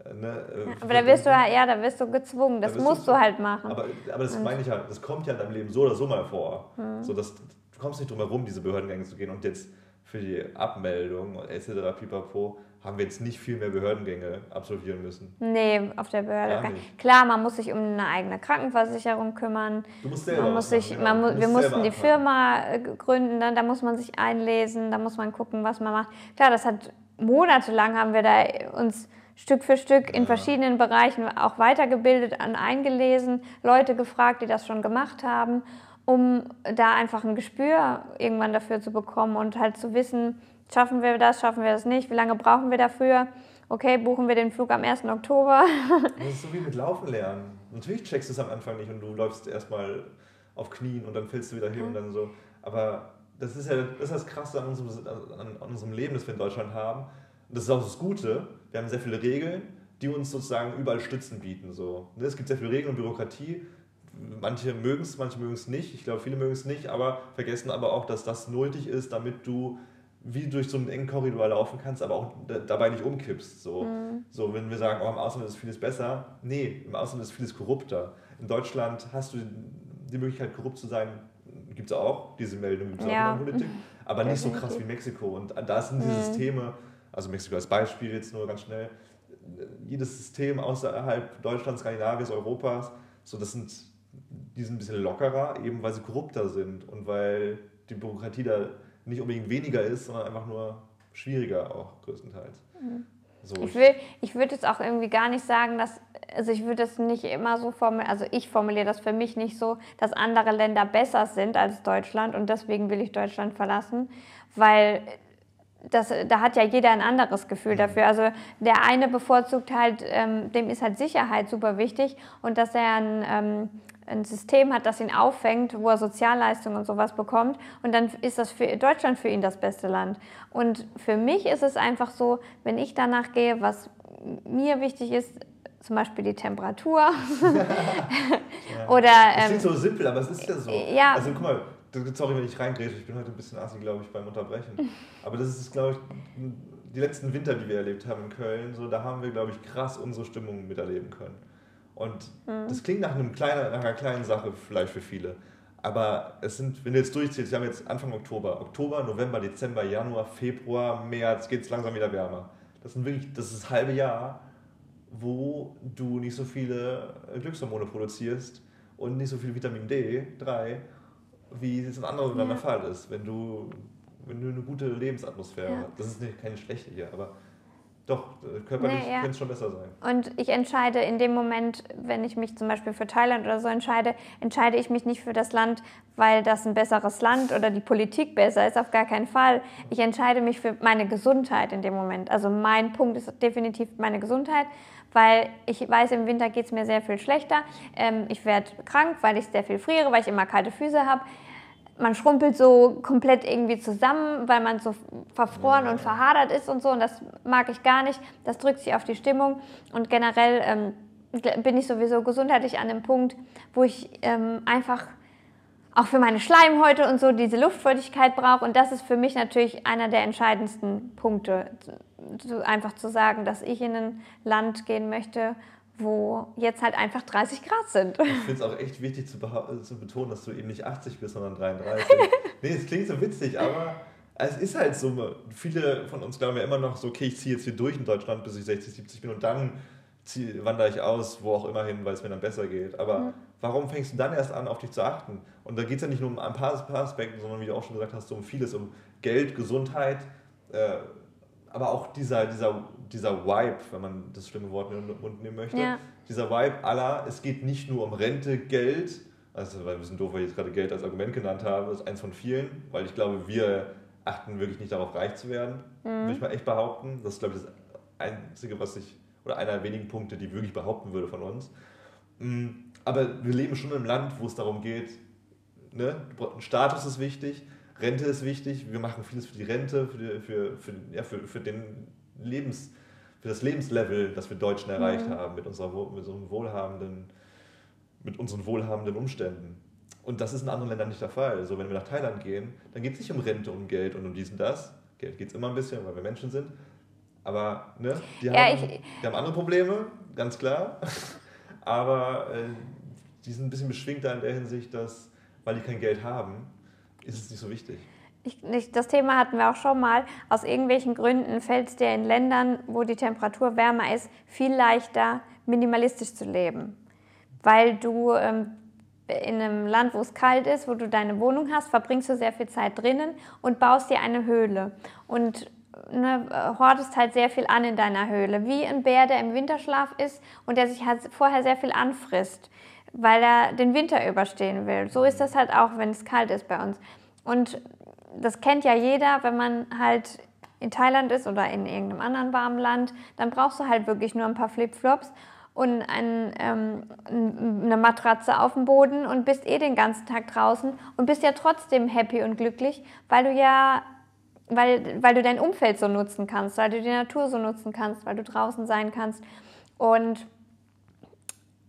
äh, Ne? äh, Aber da wirst du halt, ja, da wirst du gezwungen. Das wirst du musst du halt machen. Aber, aber das meine ich halt, das kommt ja in deinem Leben so oder so mal vor. Hm. So, dass, du kommst nicht drum herum, diese Behördengänge zu gehen. Und jetzt für die Abmeldung etc. pipapo haben wir jetzt nicht viel mehr Behördengänge absolvieren müssen. Nee, auf der Behörde. Klar, man muss sich um eine eigene Krankenversicherung kümmern. Du musst selber Man muss sich, machen, man genau. mu wir musst mussten die anfangen. Firma äh, gründen, dann, da muss man sich einlesen, da muss man gucken, was man macht. Klar, das hat monatelang haben wir da uns Stück für Stück in Ja. verschiedenen Bereichen auch weitergebildet, an eingelesen, Leute gefragt, die das schon gemacht haben, um da einfach ein Gespür irgendwann dafür zu bekommen und halt zu wissen, schaffen wir das, schaffen wir das nicht, wie lange brauchen wir dafür? Okay, buchen wir den Flug am 1. Oktober. Das ist so wie mit Laufen lernen. Natürlich checkst du es am Anfang nicht und du läufst erstmal auf Knien und dann fällst du wieder hin und dann so. Aber das ist ja das, ist das Krasse an unserem, an, unserem Leben, das wir in Deutschland haben. Und das ist auch das Gute. Wir haben sehr viele Regeln, die uns sozusagen überall Stützen bieten. So. Ne, Es gibt sehr viele Regeln und Bürokratie. Manche mögen es, manche mögen es nicht. Ich glaube, viele mögen es nicht, aber vergessen aber auch, dass das nötig ist, damit du wie durch so einen engen Korridor laufen kannst, aber auch da- dabei nicht umkippst. So, so wenn wir sagen, oh, im Ausland ist vieles besser. Nee, im Ausland ist vieles korrupter. In Deutschland hast du die Möglichkeit, korrupt zu sein. Gibt es auch, diese Meldung gibt es Ja. auch in der Politik. Aber nicht so krass wie Mexiko. Und da sind diese Systeme, also Mexiko als Beispiel jetzt nur ganz schnell, jedes System außerhalb Deutschlands, Skandinaviens, Europas, so das sind, die sind ein bisschen lockerer, eben weil sie korrupter sind und weil die Bürokratie da nicht unbedingt weniger ist, sondern einfach nur schwieriger auch größtenteils. Mhm. So. Ich, will, ich würde jetzt auch irgendwie gar nicht sagen, dass, also ich würde das nicht immer so formulieren, also ich formuliere das für mich nicht so, dass andere Länder besser sind als Deutschland und deswegen will ich Deutschland verlassen, weil das, da hat ja jeder ein anderes Gefühl mhm. dafür. Also der eine bevorzugt halt, ähm, dem ist halt Sicherheit super wichtig und dass er ein, ähm, ein System hat, das ihn auffängt, wo er Sozialleistungen und sowas bekommt. Und dann ist das für Deutschland für ihn das beste Land. Und für mich ist es einfach so, wenn ich danach gehe, was mir wichtig ist, zum Beispiel die Temperatur. ja. Oder, ähm, das klingt so simpel, aber es ist ja so. Ja. Also guck mal, sorry, wenn ich reingrätsche, ich bin heute ein bisschen assi, glaube ich, beim Unterbrechen. Aber das ist, glaube ich, die letzten Winter, die wir erlebt haben in Köln, so, da haben wir, glaube ich, krass unsere Stimmung miterleben können. Und mhm. das klingt nach, einem kleinen, nach einer kleinen Sache vielleicht für viele. Aber es sind, wenn du jetzt durchzählst, wir haben jetzt Anfang Oktober, Oktober, November, Dezember, Januar, Februar, März, geht es langsam wieder wärmer. Das sind wirklich, das ist das halbe Jahr, wo du nicht so viele Glückshormone produzierst und nicht so viel Vitamin D3, wie es in anderen Ländern ja. der Fall ist. Wenn du, wenn du eine gute Lebensatmosphäre ja. hast. Das ist nicht, keine schlechte hier, aber doch, äh, körperlich nee, ja. könnte es schon besser sein. Und ich entscheide in dem Moment, wenn ich mich zum Beispiel für Thailand oder so entscheide, entscheide ich mich nicht für das Land, weil das ein besseres Land oder die Politik besser ist, auf gar keinen Fall. Ich entscheide mich für meine Gesundheit in dem Moment. Also mein Punkt ist definitiv meine Gesundheit, weil ich weiß, im Winter geht es mir sehr viel schlechter. Ähm, ich werde krank, weil ich sehr viel friere, weil ich immer kalte Füße habe man schrumpelt so komplett irgendwie zusammen, weil man so verfroren und verhadert ist und so. Und das mag ich gar nicht. Das drückt sich auf die Stimmung. Und generell ähm, bin ich sowieso gesundheitlich an dem Punkt, wo ich ähm, einfach auch für meine Schleimhäute und so diese Luftfeuchtigkeit brauche. Und das ist für mich natürlich einer der entscheidendsten Punkte, einfach zu sagen, dass ich in ein Land gehen möchte, wo jetzt halt einfach 30 Grad sind. Ich finde es auch echt wichtig zu, zu, betonen, dass du eben nicht 80 bist, sondern 33. nee, es klingt so witzig, aber es ist halt so. Viele von uns glauben ja immer noch so, okay, ich ziehe jetzt hier durch in Deutschland, bis ich 60, 70 bin und dann zieh, wandere ich aus, wo auch immer hin, weil es mir dann besser geht. Aber mhm. warum fängst du dann erst an, auf dich zu achten? Und da geht es ja nicht nur um ein paar, paar Aspekte, sondern wie du auch schon gesagt hast, so um vieles, um Geld, Gesundheit, äh, aber auch dieser, dieser, dieser Vibe, wenn man das schlimme Wort in den Mund nehmen möchte, ja. dieser Vibe aller, es geht nicht nur um Rente, Geld, also weil wir sind doof, weil ich jetzt gerade Geld als Argument genannt habe, das ist eins von vielen, weil ich glaube, wir achten wirklich nicht darauf, reich zu werden, mhm. würde ich mal echt behaupten. Das ist, glaube ich, das Einzige, was ich, oder einer der wenigen Punkte, die ich wirklich behaupten würde von uns. Mm, aber wir leben schon in einem Land, wo es darum geht, ne? Status ist wichtig, Rente ist wichtig, wir machen vieles für die Rente, für, die, für, für, ja, für, für, den Lebens, für das Lebenslevel, das wir Deutschen erreicht mhm. haben, mit, unserer, mit, unserem wohlhabenden, mit unseren wohlhabenden Umständen. Und das ist in anderen Ländern nicht der Fall. Also wenn wir nach Thailand gehen, dann geht es nicht um Rente, um Geld und um dies und das. Geld geht es immer ein bisschen, weil wir Menschen sind. Aber ne, die, ja, haben, ich, die haben andere Probleme, ganz klar. Aber äh, die sind ein bisschen beschwingter in der Hinsicht, dass, weil die kein Geld haben, ist es nicht so wichtig. Ich, das Thema hatten wir auch schon mal. Aus irgendwelchen Gründen fällt es dir in Ländern, wo die Temperatur wärmer ist, viel leichter, minimalistisch zu leben. Weil du ähm, in einem Land, wo es kalt ist, wo du deine Wohnung hast, verbringst du sehr viel Zeit drinnen und baust dir eine Höhle. Und ne, hortest halt sehr viel an in deiner Höhle. Wie ein Bär, der im Winterschlaf ist und der sich halt vorher sehr viel anfrisst weil er den Winter überstehen will. So ist das halt auch, wenn es kalt ist bei uns. Und das kennt ja jeder, wenn man halt in Thailand ist oder in irgendeinem anderen warmen Land, dann brauchst du halt wirklich nur ein paar Flipflops und ein, ähm, eine Matratze auf dem Boden und bist eh den ganzen Tag draußen und bist ja trotzdem happy und glücklich, weil du ja, weil, weil du dein Umfeld so nutzen kannst, weil du die Natur so nutzen kannst, weil du draußen sein kannst. Und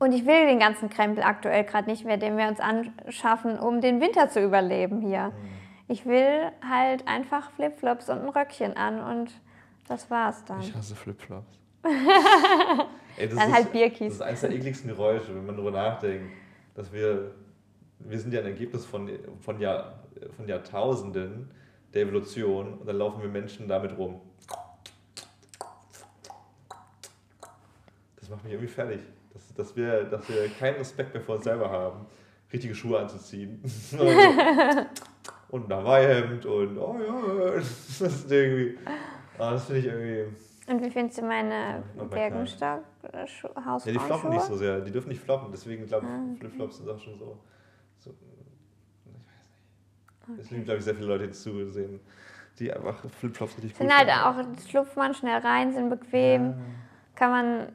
und ich will den ganzen Krempel aktuell gerade nicht mehr, den wir uns anschaffen, um den Winter zu überleben hier. Mhm. Ich will halt einfach Flipflops und ein Röckchen an und das war's dann. Ich hasse Flipflops. Ey, dann ist, halt Bierkies. Das ist eines der ekligsten Geräusche, wenn man darüber nachdenkt, dass wir, wir sind ja ein Ergebnis von, von, Jahr, von Jahrtausenden der Evolution und dann laufen wir Menschen damit rum. Das macht mich irgendwie fertig dass, dass, wir, dass wir keinen Respekt mehr vor uns selber haben, richtige Schuhe anzuziehen. und ein Hawaii-Hemd und oh ja, das ist irgendwie, oh, das finde ich irgendwie... Und wie findest du meine Birkenstock Hausfrauenschuhe? Ja, die floppen nicht so sehr, die dürfen nicht floppen, deswegen glaube ich, ah, Flipflops sind auch schon so, so ich weiß nicht. Okay. Deswegen glaube ich, sehr viele Leute zusehen, die einfach Flipflops richtig cool Sind halt auch, schlupft man schnell rein, sind bequem, ja. kann man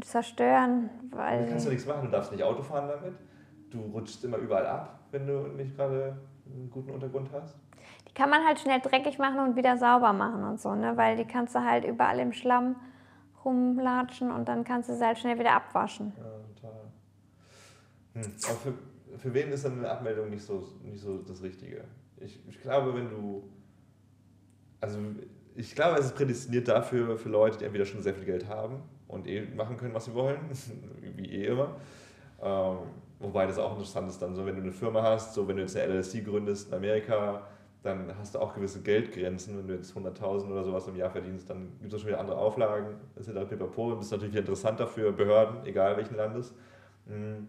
zerstören, weil... Du kannst ja nichts machen, du darfst nicht Auto fahren damit, du rutschst immer überall ab, wenn du nicht gerade einen guten Untergrund hast. Die kann man halt schnell dreckig machen und wieder sauber machen und so, ne? weil die kannst du halt überall im Schlamm rumlatschen und dann kannst du sie halt schnell wieder abwaschen. Ja, total. Hm. Aber für, für wen ist dann eine Abmeldung nicht so, nicht so das Richtige? Ich, ich glaube, wenn du. Also, ich glaube, es ist prädestiniert dafür, für Leute, die entweder schon sehr viel Geld haben und eh machen können, was sie wollen, wie eh immer. Ähm, wobei das auch interessant ist, dann so, wenn du eine Firma hast, so wenn du jetzt eine LLC gründest in Amerika, dann hast du auch gewisse Geldgrenzen. Wenn du jetzt 100.000 oder sowas im Jahr verdienst, dann gibt es schon wieder andere Auflagen. Das ist halt pipapo. Das ist natürlich wieder interessanter für Behörden, egal welchen Landes. Mhm.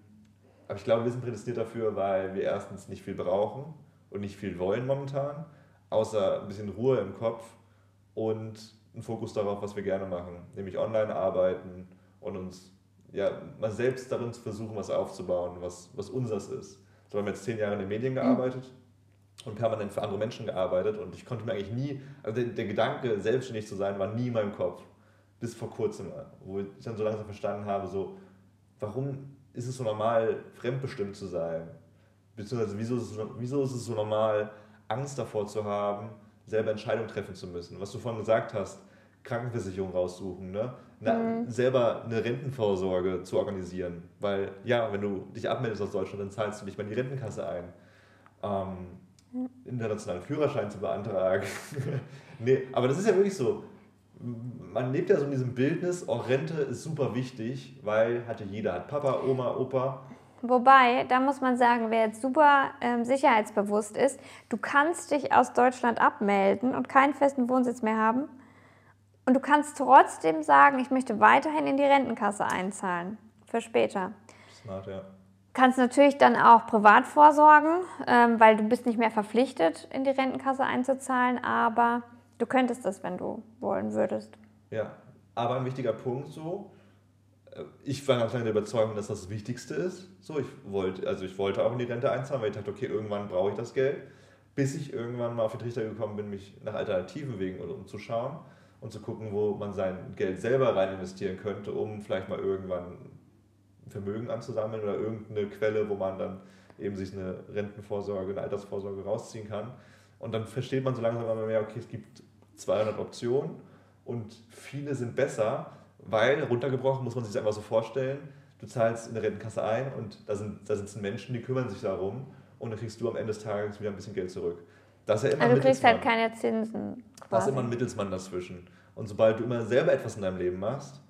Aber ich glaube, wir sind prädestiniert dafür, weil wir erstens nicht viel brauchen und nicht viel wollen momentan, außer ein bisschen Ruhe im Kopf und einen Fokus darauf, was wir gerne machen, nämlich online arbeiten und uns ja, mal selbst darin zu versuchen, was aufzubauen, was, was unseres ist. So haben wir jetzt zehn Jahre in den Medien gearbeitet und permanent für andere Menschen gearbeitet und ich konnte mir eigentlich nie, also der, der Gedanke, selbstständig zu sein, war nie in meinem Kopf. Bis vor kurzem, wo ich dann so langsam verstanden habe, so, warum ist es so normal, fremdbestimmt zu sein? Beziehungsweise, wieso ist, es so, wieso ist es so normal, Angst davor zu haben, selber Entscheidungen treffen zu müssen? Was du vorhin gesagt hast, Krankenversicherung raussuchen, ne? Na, mhm. selber eine Rentenvorsorge zu organisieren. Weil, ja, wenn du dich abmeldest aus Deutschland, dann zahlst du nicht mal in die Rentenkasse ein. Ähm, internationalen Führerschein zu beantragen. nee, aber das ist ja wirklich so. Man lebt ja so in diesem Bildnis, auch Rente ist super wichtig, weil hatte jeder, hat Papa, Oma, Opa. Wobei, da muss man sagen, wer jetzt super ähm, sicherheitsbewusst ist, du kannst dich aus Deutschland abmelden und keinen festen Wohnsitz mehr haben und du kannst trotzdem sagen, ich möchte weiterhin in die Rentenkasse einzahlen für später. Smart, ja. Kannst natürlich dann auch privat vorsorgen, ähm, weil du bist nicht mehr verpflichtet, in die Rentenkasse einzuzahlen, aber du könntest das, wenn du wollen würdest. Ja, aber ein wichtiger Punkt so, äh, ich war ganz lange der Überzeugung, dass das das Wichtigste ist. So, ich wollte, also ich wollte auch in die Rente einzahlen, weil ich dachte, okay, irgendwann brauche ich das Geld. Bis ich irgendwann mal auf den Trichter gekommen bin, mich nach alternativen Wegen umzuschauen und zu gucken, wo man sein Geld selber rein investieren könnte, um vielleicht mal irgendwann Vermögen anzusammeln oder irgendeine Quelle, wo man dann eben sich eine Rentenvorsorge, eine Altersvorsorge rausziehen kann. Und dann versteht man so langsam immer mehr, okay, es gibt 200 Optionen und viele sind besser, weil runtergebrochen muss man sich das einfach so vorstellen, du zahlst in der Rentenkasse ein und da, sind, da sitzen Menschen, die kümmern sich darum und dann kriegst du am Ende des Tages wieder ein bisschen Geld zurück. Das ist ja immer also du kriegst halt keine Zinsen. Quasi. Da ist immer ein Mittelsmann dazwischen. Und sobald du immer selber etwas in deinem Leben machst,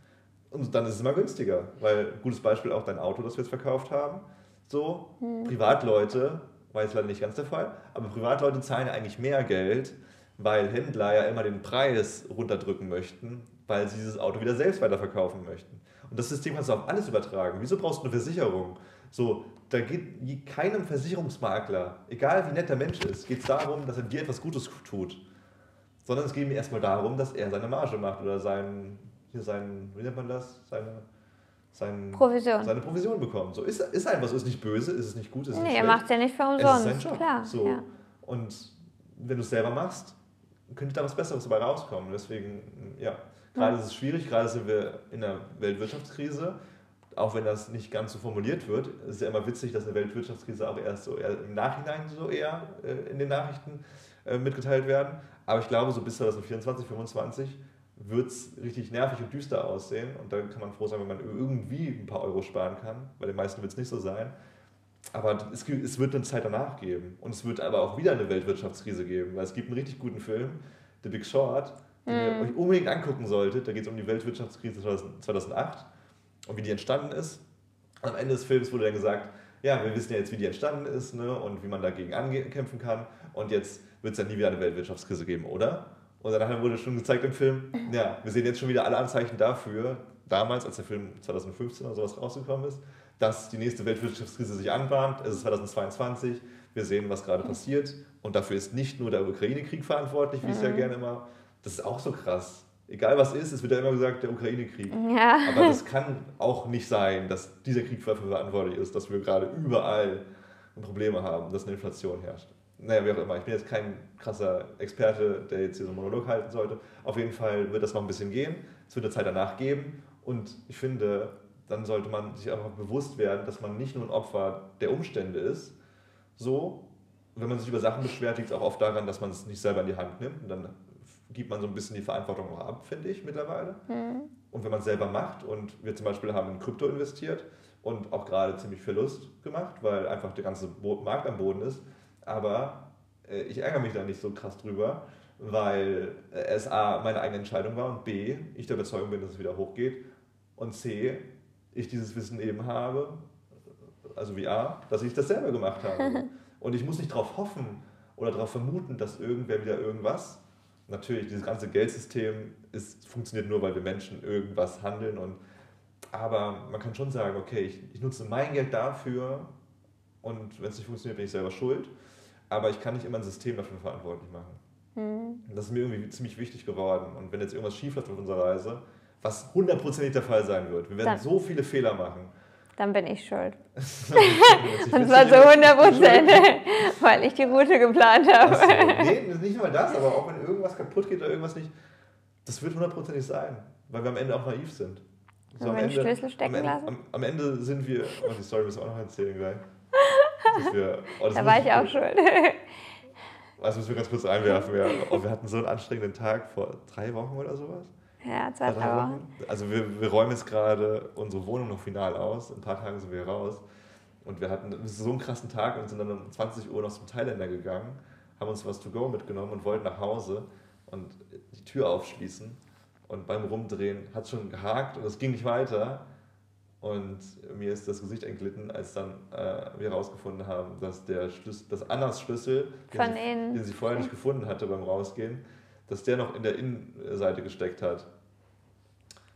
und dann ist es immer günstiger. Weil, gutes Beispiel auch dein Auto, das wir jetzt verkauft haben. So, hm. Privatleute, war jetzt leider nicht ganz der Fall, aber Privatleute zahlen ja eigentlich mehr Geld, weil Händler ja immer den Preis runterdrücken möchten, weil sie dieses Auto wieder selbst weiterverkaufen möchten. Und das System kannst du auf alles übertragen. Wieso brauchst du eine Versicherung? So, da geht keinem Versicherungsmakler, egal wie nett der Mensch ist, geht es darum, dass er dir etwas Gutes tut. Sondern es geht ihm erstmal darum, dass er seine Marge macht oder sein, hier sein, wie nennt man das? Seine, sein, Provision. seine Provision bekommt. So, ist, ist einfach so, ist nicht böse, ist es nicht gut, ist nee, nicht er macht es ja nicht für umsonst. Es ist sein Job. Klar, so. Ja. Und wenn du es selber machst, könnte da was Besseres dabei rauskommen. Deswegen, ja, gerade ja. ist es schwierig, gerade sind wir in der Weltwirtschaftskrise auch wenn das nicht ganz so formuliert wird, ist es ja immer witzig, dass eine Weltwirtschaftskrise auch erst so eher im Nachhinein so eher äh, in den Nachrichten äh, mitgeteilt werden. Aber ich glaube, so bis 2024, 2025 wird es richtig nervig und düster aussehen. Und dann kann man froh sein, wenn man irgendwie ein paar Euro sparen kann. Bei den meisten wird es nicht so sein. Aber es, es wird eine Zeit danach geben. Und es wird aber auch wieder eine Weltwirtschaftskrise geben, weil es gibt einen richtig guten Film, The Big Short, den mm. ihr mhm. euch unbedingt angucken solltet. Da geht es um die Weltwirtschaftskrise 2008 und wie die entstanden ist. Am Ende des Films wurde dann gesagt, ja, wir wissen ja jetzt, wie die entstanden ist ne, und wie man dagegen ankämpfen kann. Und jetzt wird es ja nie wieder eine Weltwirtschaftskrise geben, oder? Und dann wurde schon gezeigt im Film, ja, wir sehen jetzt schon wieder alle Anzeichen dafür, damals, als der Film 2015 oder sowas rausgekommen ist, dass die nächste Weltwirtschaftskrise sich anbahnt. Es ist 2022. wir sehen, was gerade passiert und dafür ist nicht nur der Ukraine-Krieg verantwortlich, wie mhm. es ja gerne immer, das ist auch so krass. Egal was ist, es wird ja immer gesagt, der Ukraine-Krieg. Ja. Aber das kann auch nicht sein, dass dieser Krieg dafür verantwortlich ist, dass wir gerade überall Probleme haben, dass eine Inflation herrscht. Naja, wie auch immer. Ich bin jetzt kein krasser Experte, der jetzt hier so einen Monolog halten sollte. Auf jeden Fall wird das noch ein bisschen gehen. Es wird eine Zeit danach geben. Und ich finde, dann sollte man sich einfach bewusst werden, dass man nicht nur ein Opfer der Umstände ist. So, wenn man sich über Sachen beschwert, liegt es auch oft daran, dass man es nicht selber in die Hand nimmt. Und dann gibt man so ein bisschen die Verantwortung auch ab, finde ich mittlerweile. Mhm. Und wenn man es selber macht und wir zum Beispiel haben in Krypto investiert und auch gerade ziemlich Verlust gemacht, weil einfach der ganze Markt am Boden ist, aber äh, ich ärgere mich da nicht so krass drüber, weil äh, es A, meine eigene Entscheidung war und B, ich der Überzeugung bin, dass es wieder hochgeht und C, ich dieses Wissen eben habe, also wie A, dass ich das selber gemacht habe. und ich muss nicht darauf hoffen oder darauf vermuten, dass irgendwer wieder irgendwas natürlich, dieses ganze Geldsystem ist, funktioniert nur, weil wir Menschen irgendwas handeln. Und, aber man kann schon sagen, okay, ich, ich nutze mein Geld dafür und wenn es nicht funktioniert, bin ich selber schuld. Aber ich kann nicht immer ein System dafür verantwortlich machen. Mhm. Das ist mir irgendwie ziemlich wichtig geworden. Und wenn jetzt irgendwas schief läuft auf unserer Reise, was hundertprozentig der Fall sein wird, wir werden Dann. so viele Fehler machen dann bin ich schuld. Und zwar zu 100 Prozent, weil ich die Route geplant habe. So, nee, nicht nur das, aber auch wenn irgendwas kaputt geht oder irgendwas nicht, das wird hundertprozentig sein, weil wir am Ende auch naiv sind. So, am, Ende, Schlüssel stecken am, lassen? Am, am, Ende sind wir, oh, die Story müssen wir auch noch erzählen gleich. Wir, oh, da war ich auch schuld. Das müssen wir ganz kurz einwerfen. Ja. Oh, wir hatten so einen anstrengenden Tag vor drei Wochen oder sowas. Ja, zwei, drei Wochen. Also wir, wir räumen jetzt gerade unsere Wohnung noch final aus. In ein paar Tagen sind wir raus. Und wir hatten so einen krassen Tag und sind dann um 20 Uhr noch zum Thailänder gegangen, haben uns was to go mitgenommen und wollten nach Hause und die Tür aufschließen. Und beim Rumdrehen hat es schon gehakt und es ging nicht weiter. Und mir ist das Gesicht entglitten, als dann äh, wir herausgefunden haben, dass der Schlüssel, dass Annas Schlüssel, den sie, den sie vorher nicht gefunden hatte beim Rausgehen, dass der noch in der Innenseite gesteckt hat.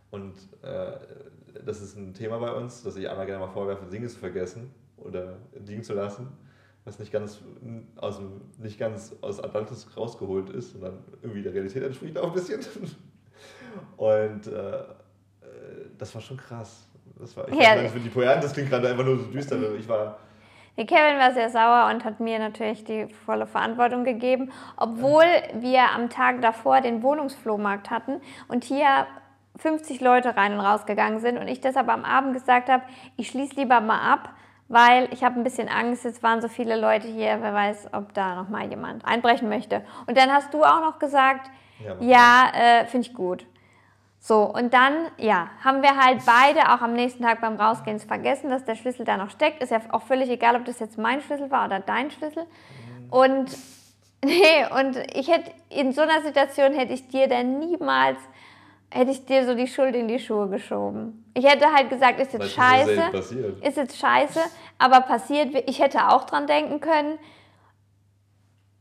Und äh, das ist ein Thema bei uns, dass ich einmal gerne mal vorwerfe, Dinge zu vergessen oder liegen zu lassen, was nicht ganz aus, dem, nicht ganz aus Atlantis rausgeholt ist, sondern irgendwie der Realität entspricht auch ein bisschen. Und äh, äh, das war schon krass. Das war, ich ja. meine, die Poeten, das klingt gerade einfach nur so düster, ich war der Kevin war sehr sauer und hat mir natürlich die volle Verantwortung gegeben, obwohl wir am Tag davor den Wohnungsflohmarkt hatten und hier 50 Leute rein und rausgegangen sind und ich deshalb am Abend gesagt habe, ich schließe lieber mal ab, weil ich habe ein bisschen Angst, jetzt waren so viele Leute hier, wer weiß, ob da noch mal jemand einbrechen möchte. Und dann hast du auch noch gesagt, ja, ja äh, finde ich gut. So, und dann, ja, haben wir halt beide auch am nächsten Tag beim Rausgehen vergessen, dass der Schlüssel da noch steckt. Ist ja auch völlig egal, ob das jetzt mein Schlüssel war oder dein Schlüssel. Und, nee, und ich hätte, in so einer Situation hätte ich dir dann niemals, hätte ich dir so die Schuld in die Schuhe geschoben. Ich hätte halt gesagt, ist jetzt scheiße, ist jetzt scheiße, aber passiert, ich hätte auch dran denken können,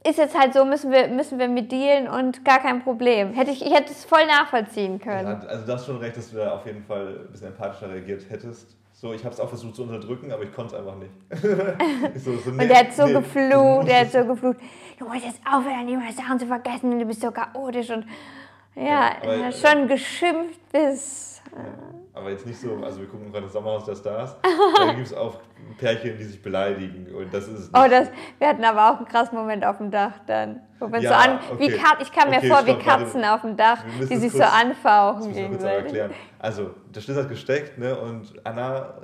ist jetzt halt so, müssen wir, müssen wir mit dealen und gar kein Problem. Hätte ich, ich hätte es voll nachvollziehen können. Ja, also du hast schon recht, dass du da auf jeden Fall ein bisschen empathischer reagiert hättest. So, ich habe es auch versucht zu unterdrücken, aber ich konnte es einfach nicht. so, so, nee, und der hat so nee, geflucht, der hat so geflucht. Du musst jetzt aufhören, die Sachen zu vergessen, du bist so chaotisch und ja, ja aber, schon geschimpft bis. Ja. Aber jetzt nicht so, also wir gucken gerade das Sommerhaus der Stars, da gibt es auch Pärchen, die sich beleidigen und das ist Oh, das, wir hatten aber auch einen krassen Moment auf dem Dach dann. Wo ja, so an, okay. wie Kat, ich kam okay, mir vor stopp, wie Katzen warte, auf dem Dach, die sich kurz, so anfauchen gegenseitig. Also, der Schlüssel hat gesteckt ne, und Anna,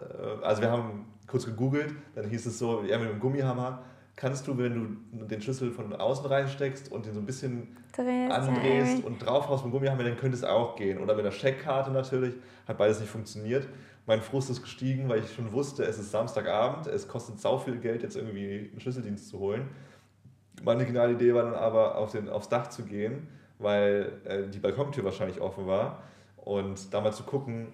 äh, also wir haben kurz gegoogelt, dann hieß es so, er mit dem Gummihammer kannst du, wenn du den Schlüssel von außen reinsteckst und den so ein bisschen Drehst, andrehst und draufhaust mit Gummihammer, dann könnte es auch gehen. Oder mit der Scheckkarte natürlich, hat beides nicht funktioniert. Mein Frust ist gestiegen, weil ich schon wusste, es ist Samstagabend, es kostet sau viel Geld, jetzt irgendwie einen Schlüsseldienst zu holen. Meine geniale Idee war dann aber, auf den, aufs Dach zu gehen, weil äh, die Balkontür wahrscheinlich offen war und da mal zu gucken,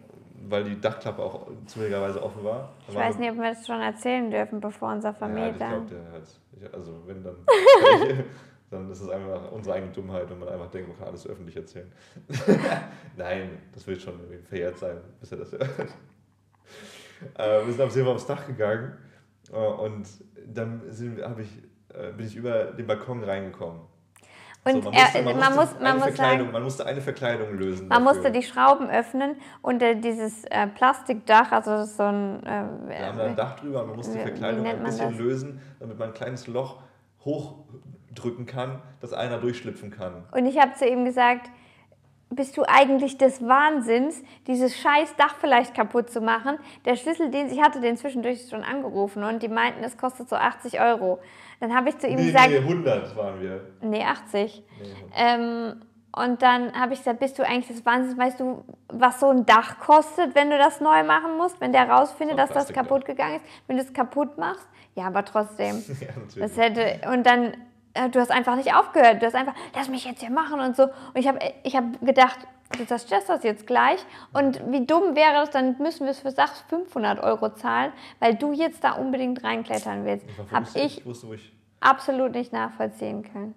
weil die Dachklappe auch zufälligerweise offen war. Ich weiß nicht, ob wir das schon erzählen dürfen, bevor unser Vermieter. Ja, ich glaube, der hat. Also, wenn dann. dann ist es einfach unsere eigene Dummheit, wenn man einfach denkt, man kann alles öffentlich erzählen. Nein, das wird schon irgendwie verjährt sein, bis er das hört. äh, wir sind auf jeden Fall aufs Dach gegangen äh, und dann sind, ich, äh, bin ich über den Balkon reingekommen. Und so, man, musste, man, man, muss, man muss sagen, man musste eine Verkleidung lösen. Man dafür. musste die Schrauben öffnen und äh, dieses äh, Plastikdach, also das ist so ein. Äh, Wir haben da ein Dach drüber und man musste die Verkleidung ein bisschen das? lösen, damit man ein kleines Loch hochdrücken kann, dass einer durchschlüpfen kann. Und ich habe zu ihm gesagt, bist du eigentlich des Wahnsinns, dieses scheiß Dach vielleicht kaputt zu machen? Der Schlüssel, den ich hatte, den zwischendurch schon angerufen und die meinten, es kostet so 80 Euro. Dann habe ich zu ihm nee, gesagt... Nee, 100 waren wir. Nee, 80. Nee, ähm, und dann habe ich gesagt, bist du eigentlich des Wahnsinns? Weißt du, was so ein Dach kostet, wenn du das neu machen musst? Wenn der rausfindet, so dass das kaputt gegangen ist? Wenn du es kaputt machst? Ja, aber trotzdem. ja, natürlich. Das hätte, und dann äh, du hast einfach nicht aufgehört. Du hast einfach, lass mich jetzt hier machen und so. Und ich habe ich hab gedacht, du zerstörst das jetzt gleich. Und wie dumm wäre das, dann müssen wir es für Sachs 500 Euro zahlen, weil du jetzt da unbedingt reinklettern willst. Habe ich, ich wusste, ich absolut nicht nachvollziehen können.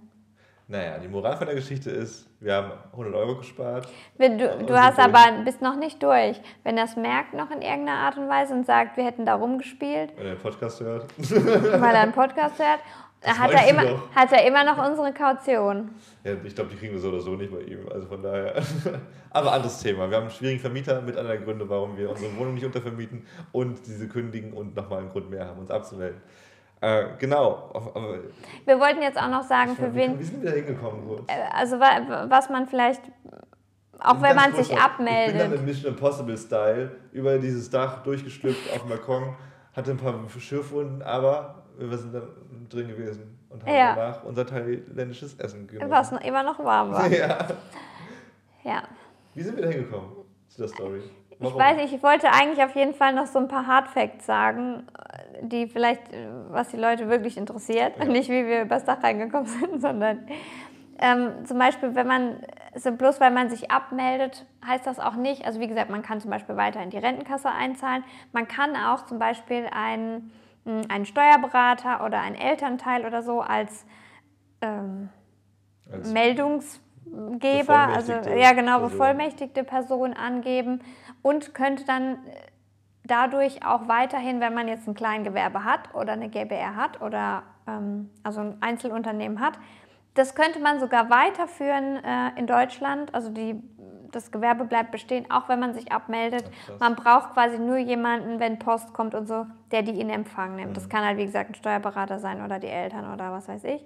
Naja, die Moral von der Geschichte ist, wir haben 100 Euro gespart. Wenn du, du hast aber, bist noch nicht durch. Wenn das merkt noch in irgendeiner Art und Weise und sagt, wir hätten da rumgespielt. Weil er einen Podcast hört. Weil er einen Podcast hört hat er, immer, hat er immer noch unsere Kaution. Ja, ich glaube, die kriegen wir so oder so nicht bei ihm. Also von daher. Aber anderes Thema. Wir haben einen schwierigen Vermieter mit einer Gründe, warum wir unsere Wohnung nicht untervermieten und diese kündigen und nochmal einen Grund mehr haben, uns abzumelden. Äh, genau. Wir wollten jetzt auch noch sagen, für wen. Wie sind wir da hingekommen? Äh, also, was man vielleicht. Auch wenn man sich abmeldet. Ich bin dann im Mission Impossible Style über dieses Dach durchgeschlüpft auf dem Balkon, hatte ein paar Schürfwunden, aber wir sind dann drin gewesen und haben ja. danach unser thailändisches Essen genommen. Was noch immer noch warm war. Ja. ja. Wie sind wir da hingekommen zu der Story? Warum? Ich weiß nicht, ich wollte eigentlich auf jeden Fall noch so ein paar Hardfacts sagen, die vielleicht, was die Leute wirklich interessiert. Ja. Nicht, wie wir übers Dach reingekommen sind, sondern ähm, zum Beispiel, wenn man, so bloß weil man sich abmeldet, heißt das auch nicht, also wie gesagt, man kann zum Beispiel weiter in die Rentenkasse einzahlen. Man kann auch zum Beispiel einen einen Steuerberater oder ein Elternteil oder so als, ähm, als Meldungsgeber, also ja genau, bevollmächtigte Person angeben und könnte dann äh, dadurch auch weiterhin, wenn man jetzt ein Kleingewerbe hat oder eine GbR hat oder ähm, also ein Einzelunternehmen hat, das könnte man sogar weiterführen äh, in Deutschland. Also die das Gewerbe bleibt bestehen, auch wenn man sich abmeldet. Man braucht quasi nur jemanden, wenn Post kommt und so, der die in Empfang nimmt. Mhm. Das kann halt, wie gesagt, ein Steuerberater sein oder die Eltern oder was weiß ich.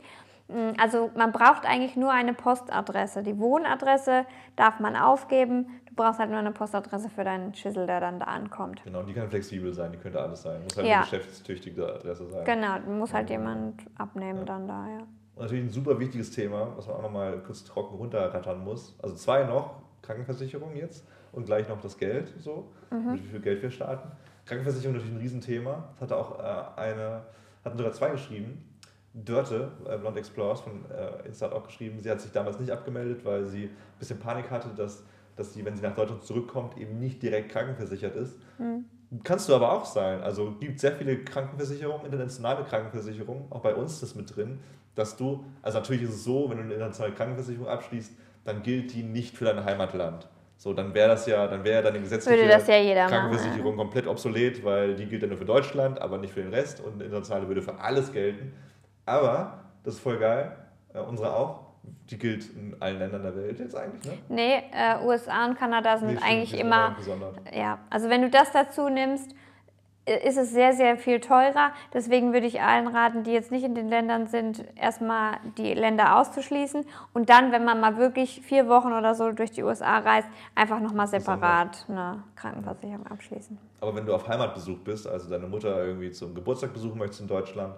Mm, also man braucht eigentlich nur eine Postadresse. Die Wohnadresse darf man aufgeben. Du brauchst halt nur eine Postadresse für deinen Schüssel, der dann da ankommt. Genau, die kann flexibel sein, die könnte alles sein. Muss halt ja. eine geschäftstüchtige Adresse sein. Genau, muss halt jemand abnehmen ja. dann da, ja. Und natürlich ein super wichtiges Thema, was man auch nochmal kurz trocken runterrattern muss. Also zwei noch, Krankenversicherung jetzt und gleich noch das Geld, so, mhm. mit wie viel Geld wir starten. Krankenversicherung natürlich ein Riesenthema. Das hatte auch äh, eine, hatten sogar zwei geschrieben. Dörte, äh, Blonde Explorers von äh, Insta hat auch geschrieben, sie hat sich damals nicht abgemeldet, weil sie ein bisschen Panik hatte, dass, dass sie, wenn sie nach Deutschland zurückkommt, eben nicht direkt krankenversichert ist. Mhm. Kannst du aber auch sein. Also gibt sehr viele Krankenversicherungen, internationale Krankenversicherungen, auch bei uns ist das mit drin, dass du, also natürlich ist es so, wenn du eine internationale Krankenversicherung abschließt, dann gilt die nicht für dein Heimatland. So, dann wäre das ja, dann wäre deine gesetzliche ja Krankenversicherung machen. komplett obsolet, weil die gilt ja nur für Deutschland, aber nicht für den Rest und internationale würde für alles gelten. Aber, das ist voll geil, äh, unsere auch, die gilt in allen Ländern der Welt jetzt eigentlich, ne? Nee, äh, USA und Kanada sind nee, eigentlich immer. Ja, also wenn du das dazu nimmst, ist es sehr, sehr viel teurer. Deswegen würde ich allen raten, die jetzt nicht in den Ländern sind, erstmal die Länder auszuschließen und dann, wenn man mal wirklich vier Wochen oder so durch die USA reist, einfach nochmal separat eine Krankenversicherung abschließen. Aber wenn du auf Heimatbesuch bist, also deine Mutter irgendwie zum Geburtstag besuchen möchtest in Deutschland,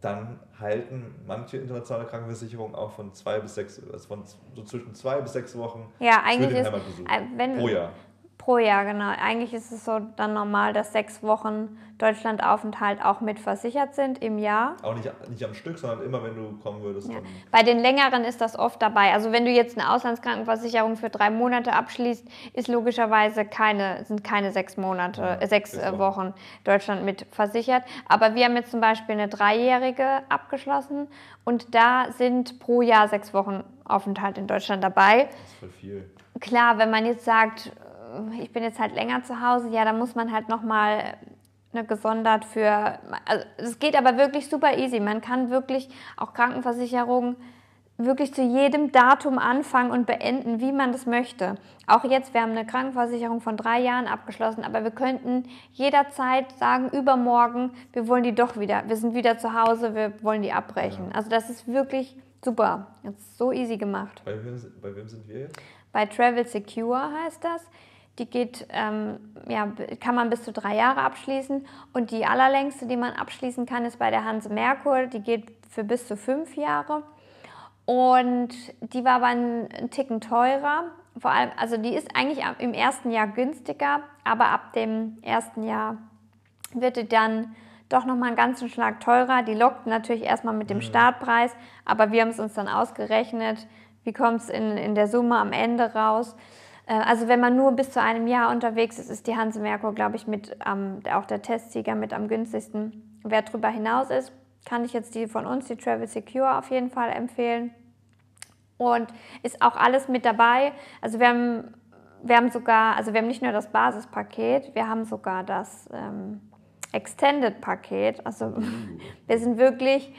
dann halten manche internationale Krankenversicherungen auch von zwei bis sechs, also von so zwischen zwei bis sechs Wochen ja, eigentlich ist, äh, wenn, pro Jahr. Pro Jahr, genau. Eigentlich ist es so dann normal, dass sechs Wochen Deutschlandaufenthalt auch mit versichert sind im Jahr. Auch nicht, nicht am Stück, sondern immer, wenn du kommen würdest. Ja. Bei den längeren ist das oft dabei. Also wenn du jetzt eine Auslandskrankenversicherung für drei Monate abschließt, ist logischerweise keine, sind keine sechs Monate, ja, äh, sechs äh, Wochen Deutschland mit versichert. Aber wir haben jetzt zum Beispiel eine dreijährige abgeschlossen und da sind pro Jahr sechs Wochen Aufenthalt in Deutschland dabei. Das ist voll viel. Klar, wenn man jetzt sagt, ich bin jetzt halt länger zu Hause, ja, da muss man halt nochmal ne, gesondert für, also es geht aber wirklich super easy. Man kann wirklich auch Krankenversicherungen wirklich zu jedem Datum anfangen und beenden, wie man das möchte. Auch jetzt, wir haben eine Krankenversicherung von drei Jahren abgeschlossen, aber wir könnten jederzeit sagen, übermorgen, wir wollen die doch wieder, wir sind wieder zu Hause, wir wollen die abbrechen. Ja. Also das ist wirklich super. Ist so easy gemacht. Bei wem, bei wem sind wir jetzt? Bei Travel Secure heißt das. Die geht, ähm, ja, kann man bis zu drei Jahre abschließen. Und die allerlängste, die man abschließen kann, ist bei der Hans Merkur. Die geht für bis zu fünf Jahre. Und die war aber einen Ticken teurer. Vor allem, also die ist eigentlich im ersten Jahr günstiger, aber ab dem ersten Jahr wird die dann doch nochmal einen ganzen Schlag teurer. Die lockt natürlich erstmal mit dem mhm. Startpreis, aber wir haben es uns dann ausgerechnet, wie kommt es in, in der Summe am Ende raus. Äh, also wenn man nur bis zu einem Jahr unterwegs ist, ist die Hanse Merkur, glaube ich, mit ähm, auch der Testsieger mit am günstigsten. Wer darüber hinaus ist, kann ich jetzt die von uns, die Travel Secure, auf jeden Fall empfehlen. Und ist auch alles mit dabei. Also wir haben, wir haben sogar, also wir haben nicht nur das Basispaket, wir haben sogar das ähm, Extended-Paket. Also wir sind wirklich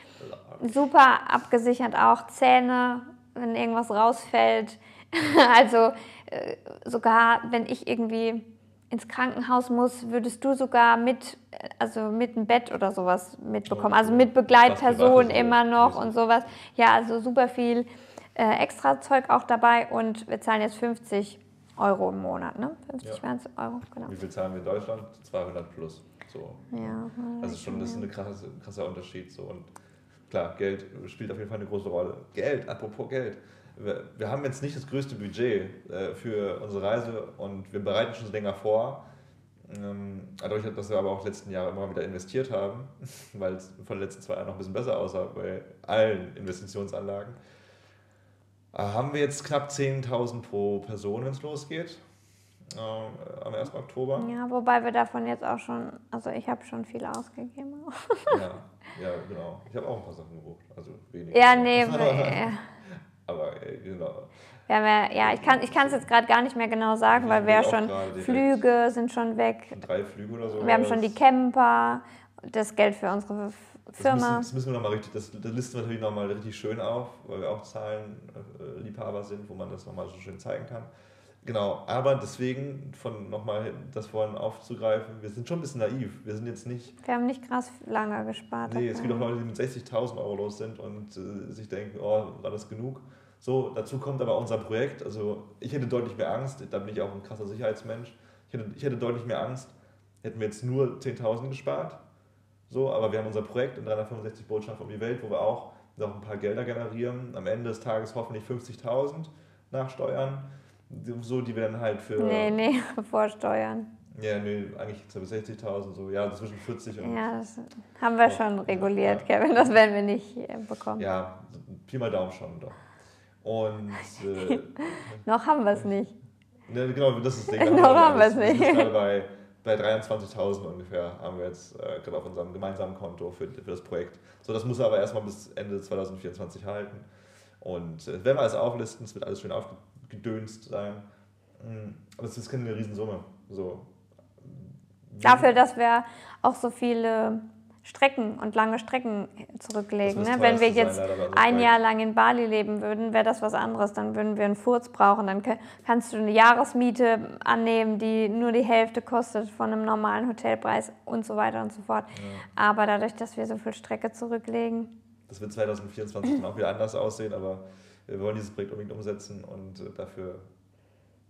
super abgesichert, auch Zähne, wenn irgendwas rausfällt. also äh, sogar wenn ich irgendwie ins Krankenhaus muss, würdest du sogar mit, also mit einem Bett oder sowas mitbekommen. Also mit Begleitpersonen immer noch und sowas. Ja, also super viel äh, extra Zeug auch dabei und wir zahlen jetzt 50 Euro im Monat, ne? 50 ja. wären Euro, genau. Wie viel zahlen wir in Deutschland? 200 plus. So. Ja. Also schon, das ist ein krasser, krasser Unterschied. So. Und klar, Geld spielt auf jeden Fall eine große Rolle. Geld, apropos Geld wir, wir haben jetzt nicht das größte Budget äh, für unsere Reise und wir bereiten schon länger vor. Ähm, dadurch, dass wir aber auch letzten Jahre immer wieder investiert haben, weil es von den letzten zwei Jahren noch ein bisschen besser aussah bei allen Investitionsanlagen, äh, haben wir jetzt knapp 10.000 pro Person, wenn es losgeht. Äh, am 1. Oktober. Ja, wobei wir davon jetzt auch schon, also ich habe schon viel ausgegeben. ja, ja, genau. Ich habe auch ein paar Sachen gebucht, also wenig. Ja, nee, ja. Äh, genau. Ja, wir, ja, ich kann es jetzt gerade gar nicht mehr genau sagen, weil wir ja schon Flüge sind schon weg. Drei Flüge oder so. Wir haben schon die Camper, das Geld für unsere Firma. Das müssen, das müssen wir nochmal richtig, das, das listen wir natürlich nochmal richtig schön auf, weil wir auch Zahlenliebhaber sind, wo man das nochmal so schön zeigen kann. Genau, aber deswegen, von nochmal das vorhin aufzugreifen, wir sind schon ein bisschen naiv. Wir sind jetzt nicht. Wir haben nicht krass lange gespart. Nee, es gibt auch Leute, die mit 60.000 Euro los sind und äh, sich denken, oh, war das genug? So, dazu kommt aber unser Projekt. Also, ich hätte deutlich mehr Angst, da bin ich auch ein krasser Sicherheitsmensch. Ich hätte, ich hätte deutlich mehr Angst, hätten wir jetzt nur 10.000 gespart. So, aber wir haben unser Projekt in 365 Botschaften um die Welt, wo wir auch noch ein paar Gelder generieren. Am Ende des Tages hoffentlich 50.000 nach Steuern so, die werden halt für. Nee, nee, vor Steuern. Ja, nee, eigentlich 60.000, so, ja, zwischen 40 und. Ja, das haben wir schon reguliert, ja. Kevin, das werden wir nicht äh, bekommen. Ja, Pi mal Daumen schon doch. Und. Äh, Noch haben wir es nicht. Ne, genau, das ist das Ding. Noch haben wir es nicht. Gerade bei, bei 23.000 ungefähr haben wir jetzt äh, gerade auf unserem gemeinsamen Konto für, für das Projekt. So, das muss aber erstmal bis Ende 2024 halten. Und äh, wenn wir alles auflisten, es wird alles schön aufgelistet gedönst sein. Mm, aber es ist keine Riesensumme. So. Dafür, dass wir auch so viele Strecken und lange Strecken zurücklegen. Ne? Wenn wir jetzt sein, ein Jahr lang in Bali leben würden, wäre das was anderes. Dann würden wir einen Furz brauchen. Dann kannst du eine Jahresmiete annehmen, die nur die Hälfte kostet von einem normalen Hotelpreis und so weiter und so fort. Ja. Aber dadurch, dass wir so viel Strecke zurücklegen. Das wird 2024 dann auch wieder anders aussehen, aber wir wollen dieses Projekt unbedingt umsetzen und äh, dafür.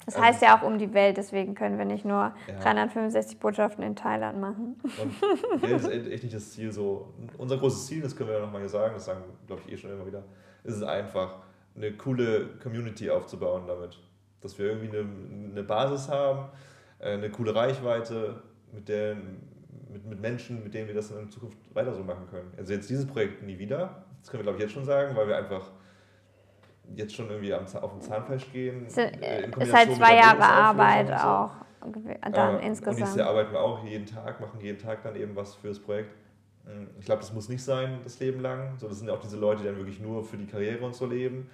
Das also heißt ja auch um die Welt, deswegen können wir nicht nur ja. 365 Botschaften in Thailand machen. Und Geld ist echt nicht das Ziel so. Unser großes Ziel, das können wir ja nochmal sagen, das sagen glaube ich eh schon immer wieder, ist es einfach, eine coole Community aufzubauen damit. Dass wir irgendwie eine, eine Basis haben, äh, eine coole Reichweite, mit, der, mit, mit Menschen, mit denen wir das in Zukunft weiter so machen können. Also jetzt dieses Projekt nie wieder, das können wir glaube ich jetzt schon sagen, weil wir einfach jetzt schon irgendwie auf dem Zahnfleisch gehen. Es äh, ist halt zwei Jahre Arbeit auch. Dann äh, insgesamt. Und diese arbeiten wir auch jeden Tag, machen jeden Tag dann eben was fürs Projekt. Hm, ich glaube, das muss nicht sein, das Leben lang. So, das sind ja auch diese Leute, die dann wirklich nur für die Karriere und so leben.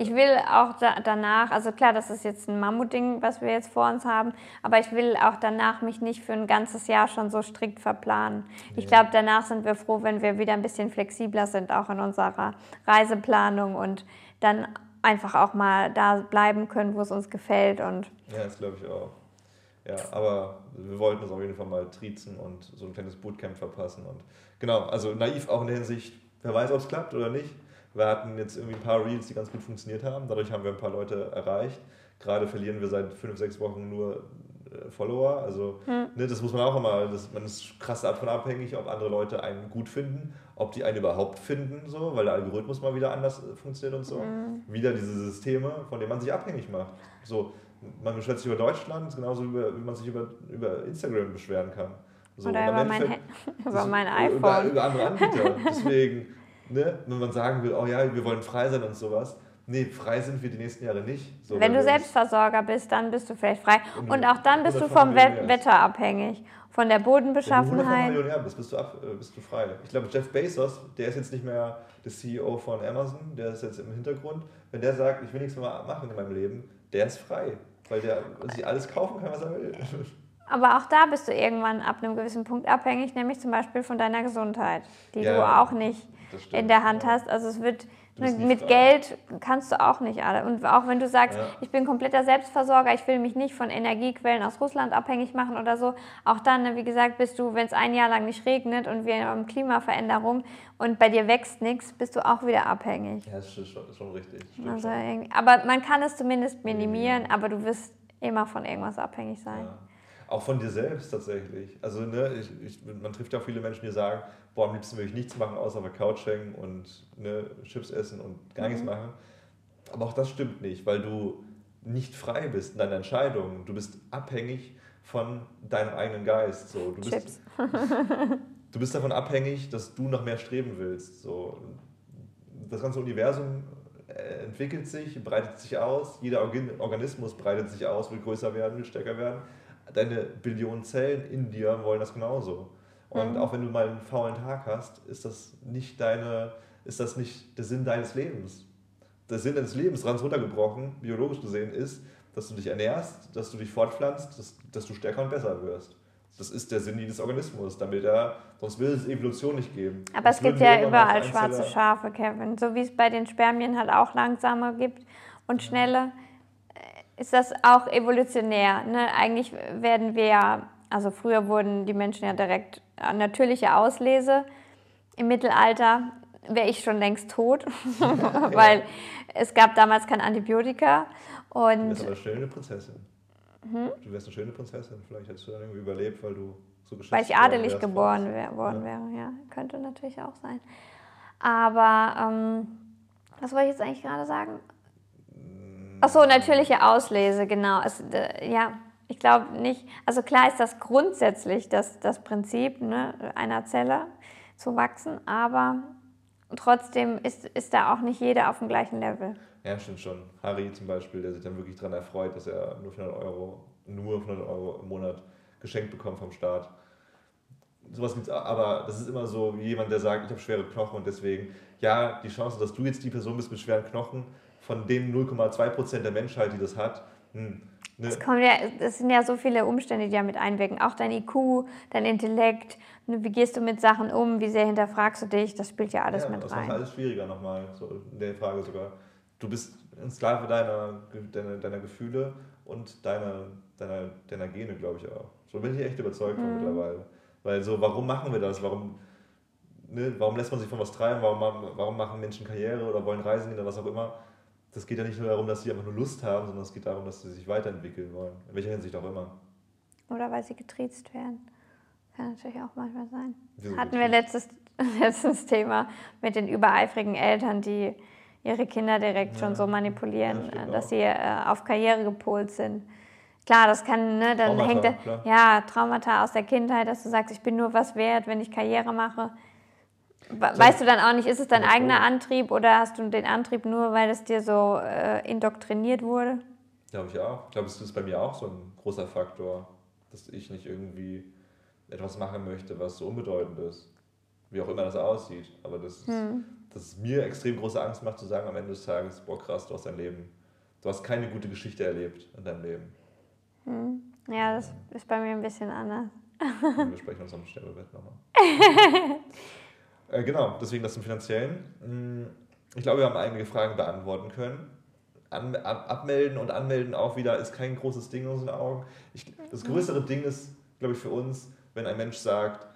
Ich will auch da, danach, also klar, das ist jetzt ein Mammutding, was wir jetzt vor uns haben, aber ich will auch danach mich nicht für ein ganzes Jahr schon so strikt verplanen. Ich glaube, danach sind wir froh, wenn wir wieder ein bisschen flexibler sind, auch in unserer Reiseplanung und dann einfach auch mal da bleiben können, wo es uns gefällt. Und ja, das glaube ich auch. Ja, aber wir wollten uns auf jeden Fall mal triezen und so ein kleines Bootcamp verpassen. Und genau, also naiv auch in der Hinsicht, wer weiß, ob es klappt oder nicht. Wir hatten jetzt irgendwie ein paar Reels, die ganz gut funktioniert haben. Dadurch haben wir ein paar Leute erreicht. Gerade verlieren wir seit fünf, sechs Wochen nur Follower. Also hm. ne, das muss man auch immer, das, man ist krass davon abhängig, ob andere Leute einen gut finden, ob die einen überhaupt finden, so, weil der Algorithmus mal wieder anders äh, funktioniert und so. Hm. Wieder diese Systeme, von denen man sich abhängig macht. So, man beschwert sich über Deutschland, genauso über, wie man sich über, über Instagram beschweren kann. So, Oder über mein, über mein iPhone. Über, über andere Anbieter. Deswegen ne, wenn man sagen will, oh ja, wir wollen frei sein und sowas. Nee, frei sind wir die nächsten Jahre nicht. So, wenn du Selbstversorger bist, dann bist du vielleicht frei. Und auch dann bist du vom Wetter abhängig. Von der Bodenbeschaffenheit. Wenn du Millionär bist, bist du, ab, äh, bist du frei. Ich glaube, Jeff Bezos, der ist jetzt nicht mehr der CEO von Amazon, der ist jetzt im Hintergrund. Wenn der sagt, ich will nichts mehr machen in meinem Leben, der ist frei. Weil der sich alles kaufen kann, was er will. Aber auch da bist du irgendwann ab einem gewissen Punkt abhängig, nämlich zum Beispiel von deiner Gesundheit, die ja, du auch nicht in der Hand hast. Also es wird mit Geld kannst du auch nicht alle. Und auch wenn du sagst, ja. ich bin kompletter Selbstversorger, ich will mich nicht von Energiequellen aus Russland abhängig machen oder so, auch dann, ne, wie gesagt, bist du, wenn es ein Jahr lang nicht regnet und wir haben Klimaveränderung und bei dir wächst nichts, bist du auch wieder abhängig. Ja, das ist schon, schon richtig. Also, aber man kann es zumindest minimieren, aber du wirst immer von irgendwas abhängig sein. Ja. Auch von dir selbst tatsächlich. Also ne, ich, ich, man trifft ja auch viele Menschen, die sagen, boah, am liebsten würde ich nichts machen, außer auf der Couch hängen und ne, Chips essen und gar mhm. nichts machen. Aber auch das stimmt nicht, weil du nicht frei bist in deiner Entscheidung. Du bist abhängig von deinem eigenen Geist. So. Du, bist, du bist davon abhängig, dass du noch mehr streben willst. So. Das ganze Universum äh, entwickelt sich, breitet sich aus, jeder Organismus breitet sich aus, will größer werden, will stärker werden deine Billionen Zellen in dir wollen das genauso. Und mhm. auch wenn du mal einen faulen Tag hast, ist das nicht deine, ist das nicht der Sinn deines Lebens. Der Sinn deines Lebens, ganz runtergebrochen, biologisch gesehen, ist, dass du dich ernährst, dass du dich fortpflanzt, dass, dass du stärker und besser wirst. Das ist der Sinn jedes Organismus, damit er, sonst will es Evolution nicht geben. Aber es gibt ja überall schwarze Schafe, Kevin. So wie es bei den Spermien halt auch langsamer gibt und schnelle ist das auch evolutionär. Ne? Eigentlich werden wir ja, also früher wurden die Menschen ja direkt äh, natürliche Auslese. Im Mittelalter wäre ich schon längst tot, weil es gab damals kein Antibiotika. Und du wärst aber eine schöne Prinzessin. Hm? Du wärst eine schöne Prinzessin. Vielleicht hättest du dann irgendwie überlebt, weil du so geschützt Weil ich adelig wärst, geboren wär, worden ja. wäre, ja. Könnte natürlich auch sein. Aber ähm, was wollte ich jetzt eigentlich gerade sagen? Ach so, natürliche Auslese, genau. Es, äh, ja, ich glaube nicht. Also klar ist das grundsätzlich das, das Prinzip ne, einer Zelle zu wachsen, aber trotzdem ist, ist da auch nicht jeder auf dem gleichen Level. Ja, stimmt schon. Harry zum Beispiel, der sich dann wirklich daran erfreut, dass er nur 100 Euro, nur 100 Euro im Monat geschenkt bekommt vom Staat. Sowas gibt's, aber das ist immer so wie jemand, der sagt, ich habe schwere Knochen und deswegen, ja, die Chance, dass du jetzt die Person bist mit schweren Knochen, von den 0,2 der Menschheit, die das hat. Hm, ne? Es, kommt ja, es sind ja so viele Umstände, die da mit einwirken. Auch dein IQ, dein Intellekt, ne, wie gehst du mit Sachen um, wie sehr hinterfragst du dich, das spielt ja alles ja, mit das rein. Das macht alles schwieriger nochmal, so in der Frage sogar. Du bist ein Sklave deiner, deiner, deiner Gefühle und deiner, deiner, deiner Gene, glaube ich auch. So bin ich echt überzeugt von mhm. mittlerweile. Weil so, warum machen wir das? Warum, ne, warum lässt man sich von was treiben? Warum, warum machen Menschen Karriere oder wollen reisen oder was auch immer? Das geht ja nicht nur darum, dass sie einfach nur Lust haben, sondern es geht darum, dass sie sich weiterentwickeln wollen. In welcher Hinsicht auch immer. Oder weil sie getriezt werden. Kann natürlich auch manchmal sein. Wieso Hatten wir letztes, letztes Thema mit den übereifrigen Eltern, die ihre Kinder direkt ja. schon so manipulieren, ja, dass auch. sie äh, auf Karriere gepolt sind. Klar, das kann, ne, dann Traumata, hängt da, ja Traumata aus der Kindheit, dass du sagst, ich bin nur was wert, wenn ich Karriere mache. Weißt du dann auch nicht, ist es dein eigener Antrieb oder hast du den Antrieb nur, weil es dir so äh, indoktriniert wurde? Glaube ich auch. Ich glaube, es ist bei mir auch so ein großer Faktor, dass ich nicht irgendwie etwas machen möchte, was so unbedeutend ist. Wie auch immer das aussieht. Aber das ist, hm. dass es mir extrem große Angst macht, zu sagen am Ende des Tages, boah krass, du hast dein Leben, du hast keine gute Geschichte erlebt in deinem Leben. Hm. Ja, das ist bei mir ein bisschen anders. Wir sprechen uns am Sterbebett nochmal. äh, genau, deswegen das zum Finanziellen. Hm, ich glaube, wir haben einige Fragen beantworten können. An, ab, abmelden und anmelden auch wieder ist kein großes Ding in unseren Augen. Ich, das größere Ding ist, glaube ich, für uns, wenn ein Mensch sagt,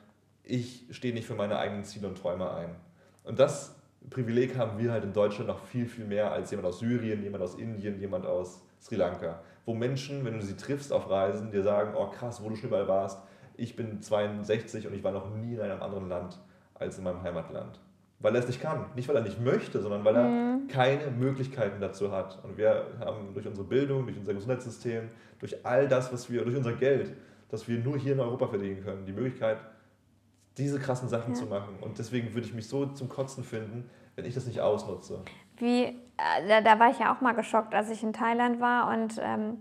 ich stehe nicht für meine eigenen Ziele und Träume ein. Und das Privileg haben wir halt in Deutschland noch viel, viel mehr als jemand aus Syrien, jemand aus Indien, jemand aus Sri Lanka. Wo Menschen, wenn du sie triffst auf Reisen, dir sagen, oh krass, wo du schon überall warst, ich bin 62 und ich war noch nie in einem anderen Land als in meinem Heimatland. Weil er es nicht kann. Nicht, weil er nicht möchte, sondern weil er mhm. keine Möglichkeiten dazu hat. Und wir haben durch unsere Bildung, durch unser Gesundheitssystem, durch all das, was wir, durch unser Geld, das wir nur hier in Europa verdienen können, die Möglichkeit, diese krassen Sachen ja. zu machen. Und deswegen würde ich mich so zum Kotzen finden, wenn ich das nicht ausnutze. Wie, äh, da, da war ich ja auch mal geschockt, als ich in Thailand war und ähm,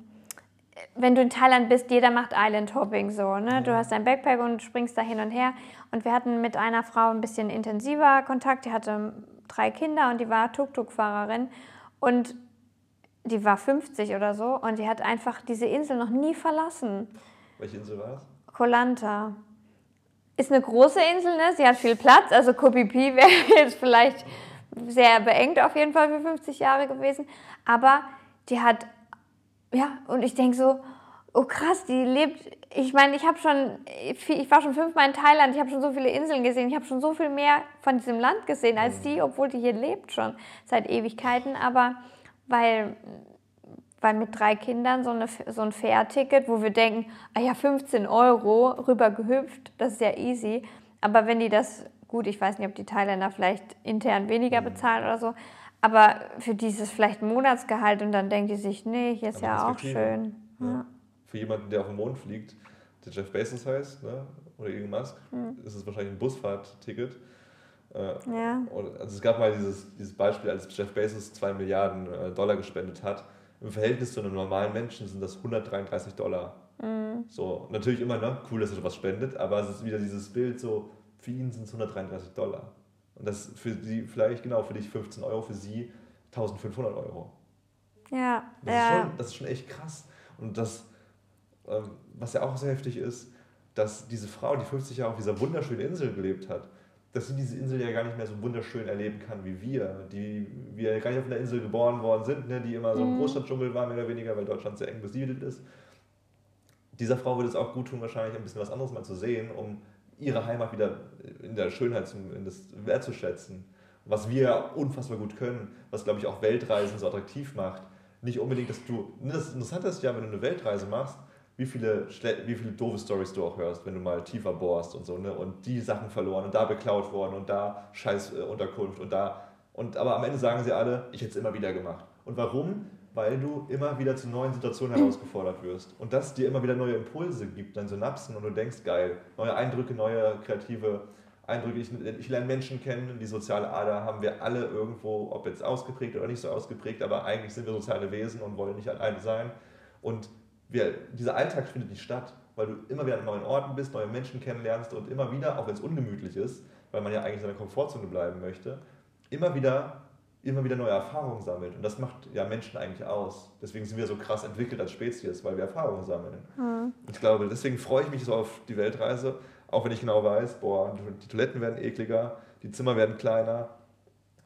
wenn du in Thailand bist, jeder macht Island Hopping so. Ne? Du hast dein Backpack und springst da hin und her. Und wir hatten mit einer Frau ein bisschen intensiver Kontakt. Die hatte drei Kinder und die war Tuk-Tuk-Fahrerin. Und die war 50 oder so und die hat einfach diese Insel noch nie verlassen. Welche Insel war es? Kolanta. Ist eine große Insel, ne? sie hat viel Platz. Also Koh wäre jetzt vielleicht sehr beengt auf jeden Fall für 50 Jahre gewesen. Aber die hat, ja, und ich denke so, oh krass, die lebt, ich meine, ich habe schon, ich war schon fünfmal in Thailand, ich habe schon so viele Inseln gesehen, ich habe schon so viel mehr von diesem Land gesehen als die, obwohl die hier lebt schon seit Ewigkeiten. Aber weil weil mit drei Kindern so, eine, so ein Fährticket, wo wir denken, ah ja, 15 Euro rüber gehüpft, das ist ja easy. Aber wenn die das, gut, ich weiß nicht, ob die Thailänder vielleicht intern weniger mhm. bezahlen oder so, aber für dieses vielleicht Monatsgehalt und dann denken die sich, nee, hier ist ja auch schön. Ja. Ja. Für jemanden, der auf den Mond fliegt, der Jeff Bezos heißt, ne? oder Elon Musk, mhm. ist es wahrscheinlich ein Busfahrtticket. Äh, ja. Also es gab mal dieses, dieses Beispiel, als Jeff Bezos 2 Milliarden äh, Dollar gespendet hat im Verhältnis zu einem normalen Menschen sind das 133 Dollar. Mhm. So, natürlich immer, ne, cool, dass er was spendet, aber es ist wieder dieses Bild so, für ihn sind es 133 Dollar. Und das für sie vielleicht, genau, für dich 15 Euro, für sie 1500 Euro. Ja, das ja. Ist schon, das ist schon echt krass. Und das, ähm, was ja auch sehr heftig ist, dass diese Frau, die 50 Jahre auf dieser wunderschönen Insel gelebt hat, dass sie diese Insel ja gar nicht mehr so wunderschön erleben kann wie wir, die wir gar nicht auf einer Insel geboren worden sind, ne, die immer so ein mhm. Großstadtdschungel war, mehr oder weniger, weil Deutschland sehr eng besiedelt ist. Dieser Frau würde es auch gut tun, wahrscheinlich ein bisschen was anderes mal zu sehen, um ihre Heimat wieder in der Schönheit zum, in das wertzuschätzen. Was wir unfassbar gut können, was glaube ich auch Weltreisen so attraktiv macht. Nicht unbedingt, dass du. Ne, das Interessante ist ja, wenn du eine Weltreise machst, wie viele, wie viele doofe Stories du auch hörst, wenn du mal tiefer bohrst und so, ne? Und die Sachen verloren und da beklaut worden und da scheiß Unterkunft und da. Und aber am Ende sagen sie alle, ich hätte es immer wieder gemacht. Und warum? Weil du immer wieder zu neuen Situationen herausgefordert wirst. Und das dir immer wieder neue Impulse gibt, deine Synapsen und du denkst, geil, neue Eindrücke, neue kreative Eindrücke. Ich, ich lerne Menschen kennen, die soziale Ader haben wir alle irgendwo, ob jetzt ausgeprägt oder nicht so ausgeprägt, aber eigentlich sind wir soziale Wesen und wollen nicht alleine sein. Und wir, dieser Alltag findet nicht statt, weil du immer wieder an neuen Orten bist, neue Menschen kennenlernst und immer wieder, auch wenn es ungemütlich ist, weil man ja eigentlich in seiner Komfortzone bleiben möchte, immer wieder, immer wieder neue Erfahrungen sammelt. Und das macht ja Menschen eigentlich aus. Deswegen sind wir so krass entwickelt als Spezies, weil wir Erfahrungen sammeln. Mhm. Ich glaube, deswegen freue ich mich so auf die Weltreise, auch wenn ich genau weiß, boah, die Toiletten werden ekliger, die Zimmer werden kleiner,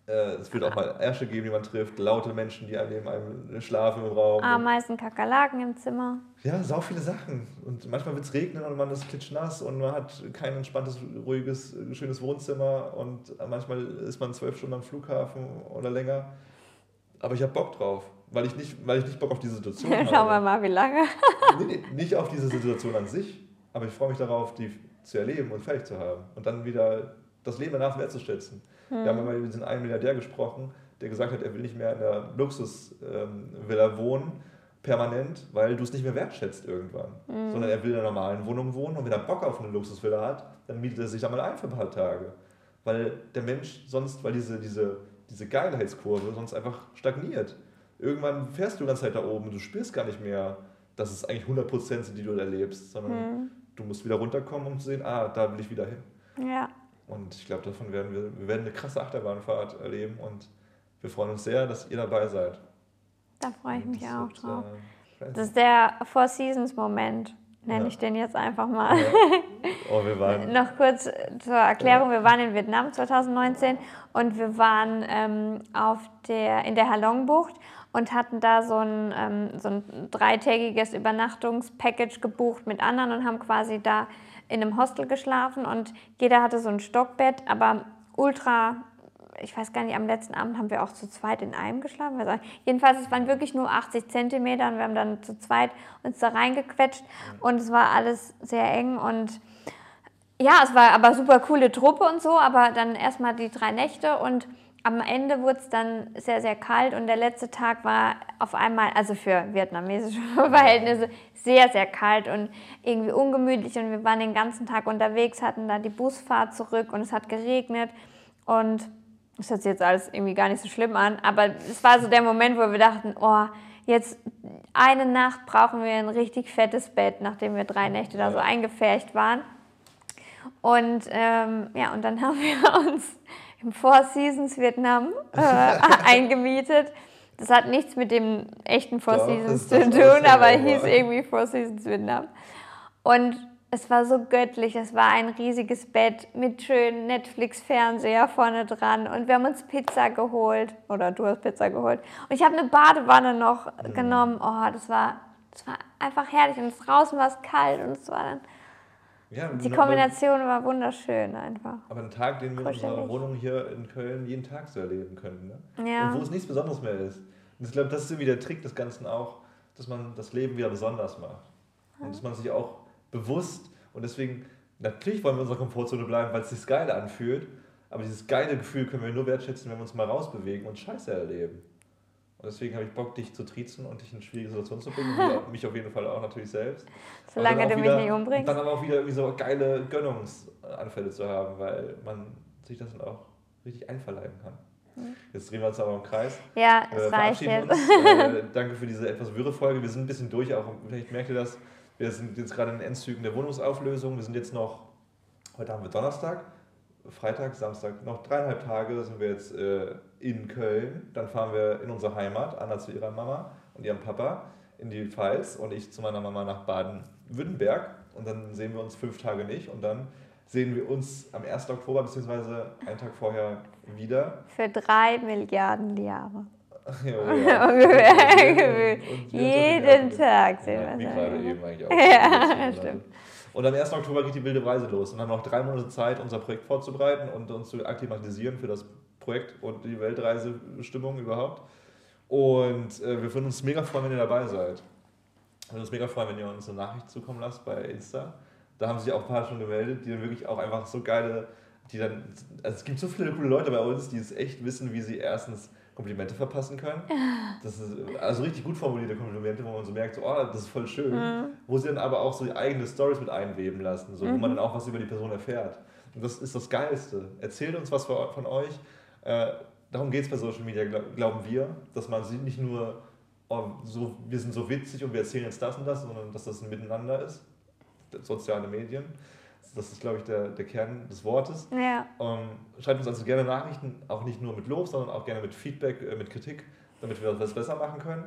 es wird auch mal Ärsche geben, die man trifft, laute Menschen, die neben einem schlafen im Raum. Ameisen, Kakerlaken im Zimmer. Ja, sau viele Sachen. Und manchmal wird es regnen und man ist klitschnass und man hat kein entspanntes, ruhiges, schönes Wohnzimmer und manchmal ist man zwölf Stunden am Flughafen oder länger. Aber ich habe Bock drauf, weil ich, nicht, weil ich nicht Bock auf diese Situation habe. Schauen wir mal, wie lange. nee, nicht auf diese Situation an sich, aber ich freue mich darauf, die zu erleben und fertig zu haben und dann wieder das Leben danach wertzuschätzen. Hm. Wir haben hm. mal über diesen einen Milliardär gesprochen, der gesagt hat, er will nicht mehr in einer Luxusvilla ähm, wohnen, permanent, weil du es nicht mehr wertschätzt irgendwann. Mhm. Sondern er will in einer normalen Wohnung wohnen und wenn er Bock auf eine Luxusvilla hat, dann mietet er sich da mal ein für ein paar Tage. Weil der Mensch sonst, weil diese, diese, diese Geilheitskurve sonst einfach stagniert. Irgendwann fährst du die ganze Zeit da oben, du spürst gar nicht mehr, dass es eigentlich 100% sind, die du erlebst, sondern mhm. du musst wieder runterkommen, um zu sehen, ah, da will ich wieder hin. Ja. Und ich glaube, davon werden wir, wir werden eine krasse Achterbahnfahrt erleben und wir freuen uns sehr, dass ihr dabei seid. Da freue ich mich auch wird, drauf. äh, Das ist der Four Seasons Moment, nenne Ja. ich den jetzt einfach mal. ja. Oh, wir waren. Noch kurz zur Erklärung, wir waren in Vietnam 2019 und wir waren ähm, auf der, in der Halong-Bucht und hatten da so ein, ähm, so ein dreitägiges Übernachtungspackage gebucht mit anderen und haben quasi da in einem Hostel geschlafen und jeder hatte so ein Stockbett, aber ultra, ich weiß gar nicht, am letzten Abend haben wir auch zu zweit in einem geschlafen. nicht. Jedenfalls, es waren wirklich nur 80 Zentimeter und wir haben dann zu zweit uns da reingequetscht und es war alles sehr eng und ja, es war aber super coole Truppe und so, aber dann erstmal die drei Nächte und am Ende wurde es dann sehr, sehr kalt und der letzte Tag war auf einmal, also für vietnamesische Verhältnisse, sehr, sehr kalt und irgendwie ungemütlich und wir waren den ganzen Tag unterwegs, hatten da die Busfahrt zurück und es hat geregnet und das hört sich jetzt alles irgendwie gar nicht so schlimm an, aber es war so der Moment, wo wir dachten, oh, jetzt eine Nacht brauchen wir ein richtig fettes Bett, nachdem wir drei Nächte da so eingepfercht waren. Und ähm, ja, und dann haben wir uns im Four Seasons Vietnam äh, eingemietet. Das hat nichts mit dem echten Four Doch, Seasons zu tun, aber. hieß irgendwie Four Seasons Vietnam. Und es war so göttlich. Es war ein riesiges Bett mit schönen Netflix-Fernseher vorne dran. Und wir haben uns Pizza geholt. Oder du hast Pizza geholt. Und ich habe eine Badewanne noch Mhm. genommen. Oh, das war, das war einfach herrlich. Und draußen war es kalt. Und es war dann, Ja, die Kombination war wunderschön einfach. Aber einen Tag, den wir in unserer. Wohnung hier in Köln jeden Tag so erleben können. Ne? Ja. Und wo es nichts Besonderes mehr ist. Und ich glaube, das ist irgendwie der Trick des Ganzen auch, dass man das Leben wieder besonders macht. Und dass man sich auch bewusst, und deswegen, natürlich wollen wir in unserer Komfortzone bleiben, weil es sich geil anfühlt, aber dieses geile Gefühl können wir nur wertschätzen, wenn wir uns mal rausbewegen und Scheiße erleben. Und deswegen habe ich Bock, dich zu triezen und dich in schwierige Situationen zu bringen. Und mich auf jeden Fall auch natürlich selbst. Solange du auch mich wieder, nicht umbringst. Und dann aber auch wieder irgendwie so geile Gönnungsanfälle zu haben, weil man sich das dann auch richtig einverleiben kann. Jetzt drehen wir uns aber im Kreis. Ja, Äh, es reicht verabschieden jetzt. Äh, danke für diese etwas wirre Folge. Wir sind ein bisschen durch, auch vielleicht merkt ihr das. Wir sind jetzt gerade in den Endzügen der Wohnungsauflösung. Wir sind jetzt noch, heute haben wir Donnerstag, Freitag, Samstag, noch dreieinhalb Tage sind wir jetzt äh, in Köln. Dann fahren wir in unsere Heimat, Anna zu ihrer Mama und ihrem Papa in die Pfalz und ich zu meiner Mama nach Baden-Württemberg. Und dann sehen wir uns fünf Tage nicht und dann sehen wir uns am 1. Oktober bzw. einen Tag vorher wieder. Für drei Milliarden Jahre. Ja, ja. Ungefähr. Jeden uns Tag sehen wir Wie es. gerade eben eigentlich auch. Ja, stimmt. Und am 1. Oktober geht die wilde Reise los und haben noch drei Monate Zeit, unser Projekt vorzubereiten und uns zu akklimatisieren für das Projekt und die Weltreisestimmung überhaupt. Und äh, wir würden uns mega freuen, wenn ihr dabei seid. Wir würden uns mega freuen, wenn ihr uns eine Nachricht zukommen lasst bei Insta. Da haben sich auch ein paar schon gemeldet, die dann wirklich auch einfach so geile, die dann, also es gibt so viele coole Leute bei uns, die es echt wissen, wie sie erstens Komplimente verpassen können. Das ist also richtig gut formulierte Komplimente, wo man so merkt, so, oh, das ist voll schön. Wo sie dann aber auch so eigene Stories mit einweben lassen, so, wo man dann auch was über die Person erfährt. Und das ist das Geilste. Erzählt uns was von euch. Äh, darum geht es bei Social Media, glaub, glauben wir, dass man sie nicht nur, oh, so, wir sind so witzig und wir erzählen jetzt das und das, sondern dass das ein Miteinander ist. Soziale Medien. Das ist, glaube ich, der, der Kern des Wortes. Ja, Ähm, schreibt uns also gerne Nachrichten, auch nicht nur mit Lob, sondern auch gerne mit Feedback, äh, mit Kritik, damit wir das besser machen können.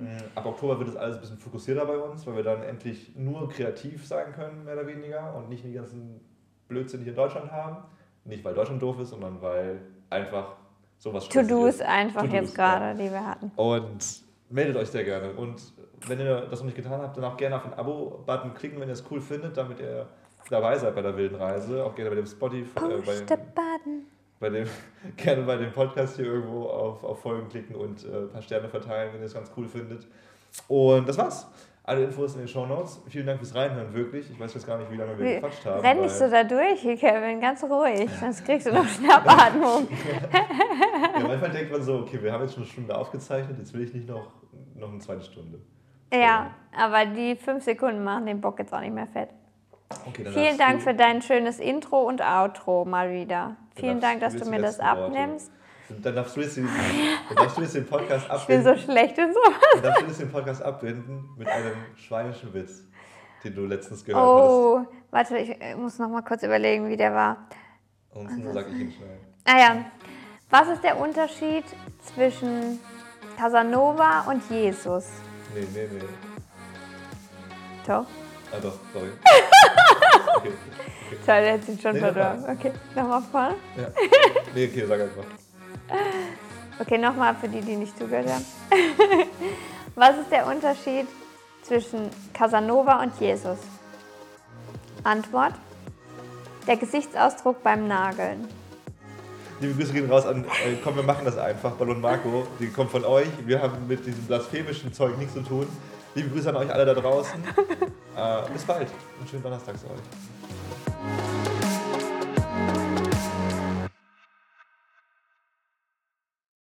Ähm, ab Oktober wird es alles ein bisschen fokussierter bei uns, weil wir dann endlich nur kreativ sein können, mehr oder weniger, und nicht die ganzen Blödsinn hier in Deutschland haben. Nicht, weil Deutschland doof ist, sondern weil einfach sowas To-Dos ist. einfach To-dos, jetzt gerade, die wir hatten. Und meldet euch sehr gerne. Und wenn ihr das noch nicht getan habt, dann auch gerne auf den Abo-Button klicken, wenn ihr es cool findet, damit ihr dabei seid bei der wilden Reise. Auch gerne bei dem Spotify, äh, bei, dem, bei dem, gerne bei dem Podcast hier irgendwo auf, auf Folgen klicken und äh, ein paar Sterne verteilen, wenn ihr es ganz cool findet. Und das war's. Alle Infos in den Show Notes. Vielen Dank fürs Reinhören, wirklich. Ich weiß jetzt gar nicht, wie lange wir Wie- gequatscht haben. Renn nicht so da durch, Kevin, ganz ruhig, sonst kriegst du noch Schnappatmung. ja, manchmal denkt man so, okay, wir haben jetzt schon eine Stunde aufgezeichnet, jetzt will ich nicht noch, noch eine zweite Stunde. Ja, aber die fünf Sekunden machen den Bock jetzt auch nicht mehr fett. Okay, Vielen Dank für dein schönes Intro und Outro mal wieder. Vielen Dank, dass du mir das abnimmst. Dann darfst du jetzt den, dann darfst du jetzt den Podcast Ich bin so schlecht und so. Dann darfst du jetzt den Podcast abbinden mit einem schweinischen Witz, den du letztest gehört hast. Oh, warte, ich muss noch mal kurz überlegen, wie der war. Ansonsten sage ich ihn schnell. Ah ja. Was ist der Unterschied zwischen Casanova und Jesus? Nee, nee, nee. Doch. Ah doch, sorry. okay. Toll, der hat sich schon Nee, nochmal. Okay, nochmal vorne. Ja. Nee, okay, sag einfach. Okay, nochmal für die, die nicht zugehört haben. Was ist der Unterschied zwischen Casanova und Jesus? Antwort. Der Gesichtsausdruck beim Nageln. Liebe Grüße gehen raus an, äh, komm, wir machen das einfach. Ballon Marco, die kommt von euch. Wir haben mit diesem blasphemischen Zeug nichts zu tun. Liebe Grüße an euch alle da draußen. Äh, bis bald und schönen Donnerstag zu euch.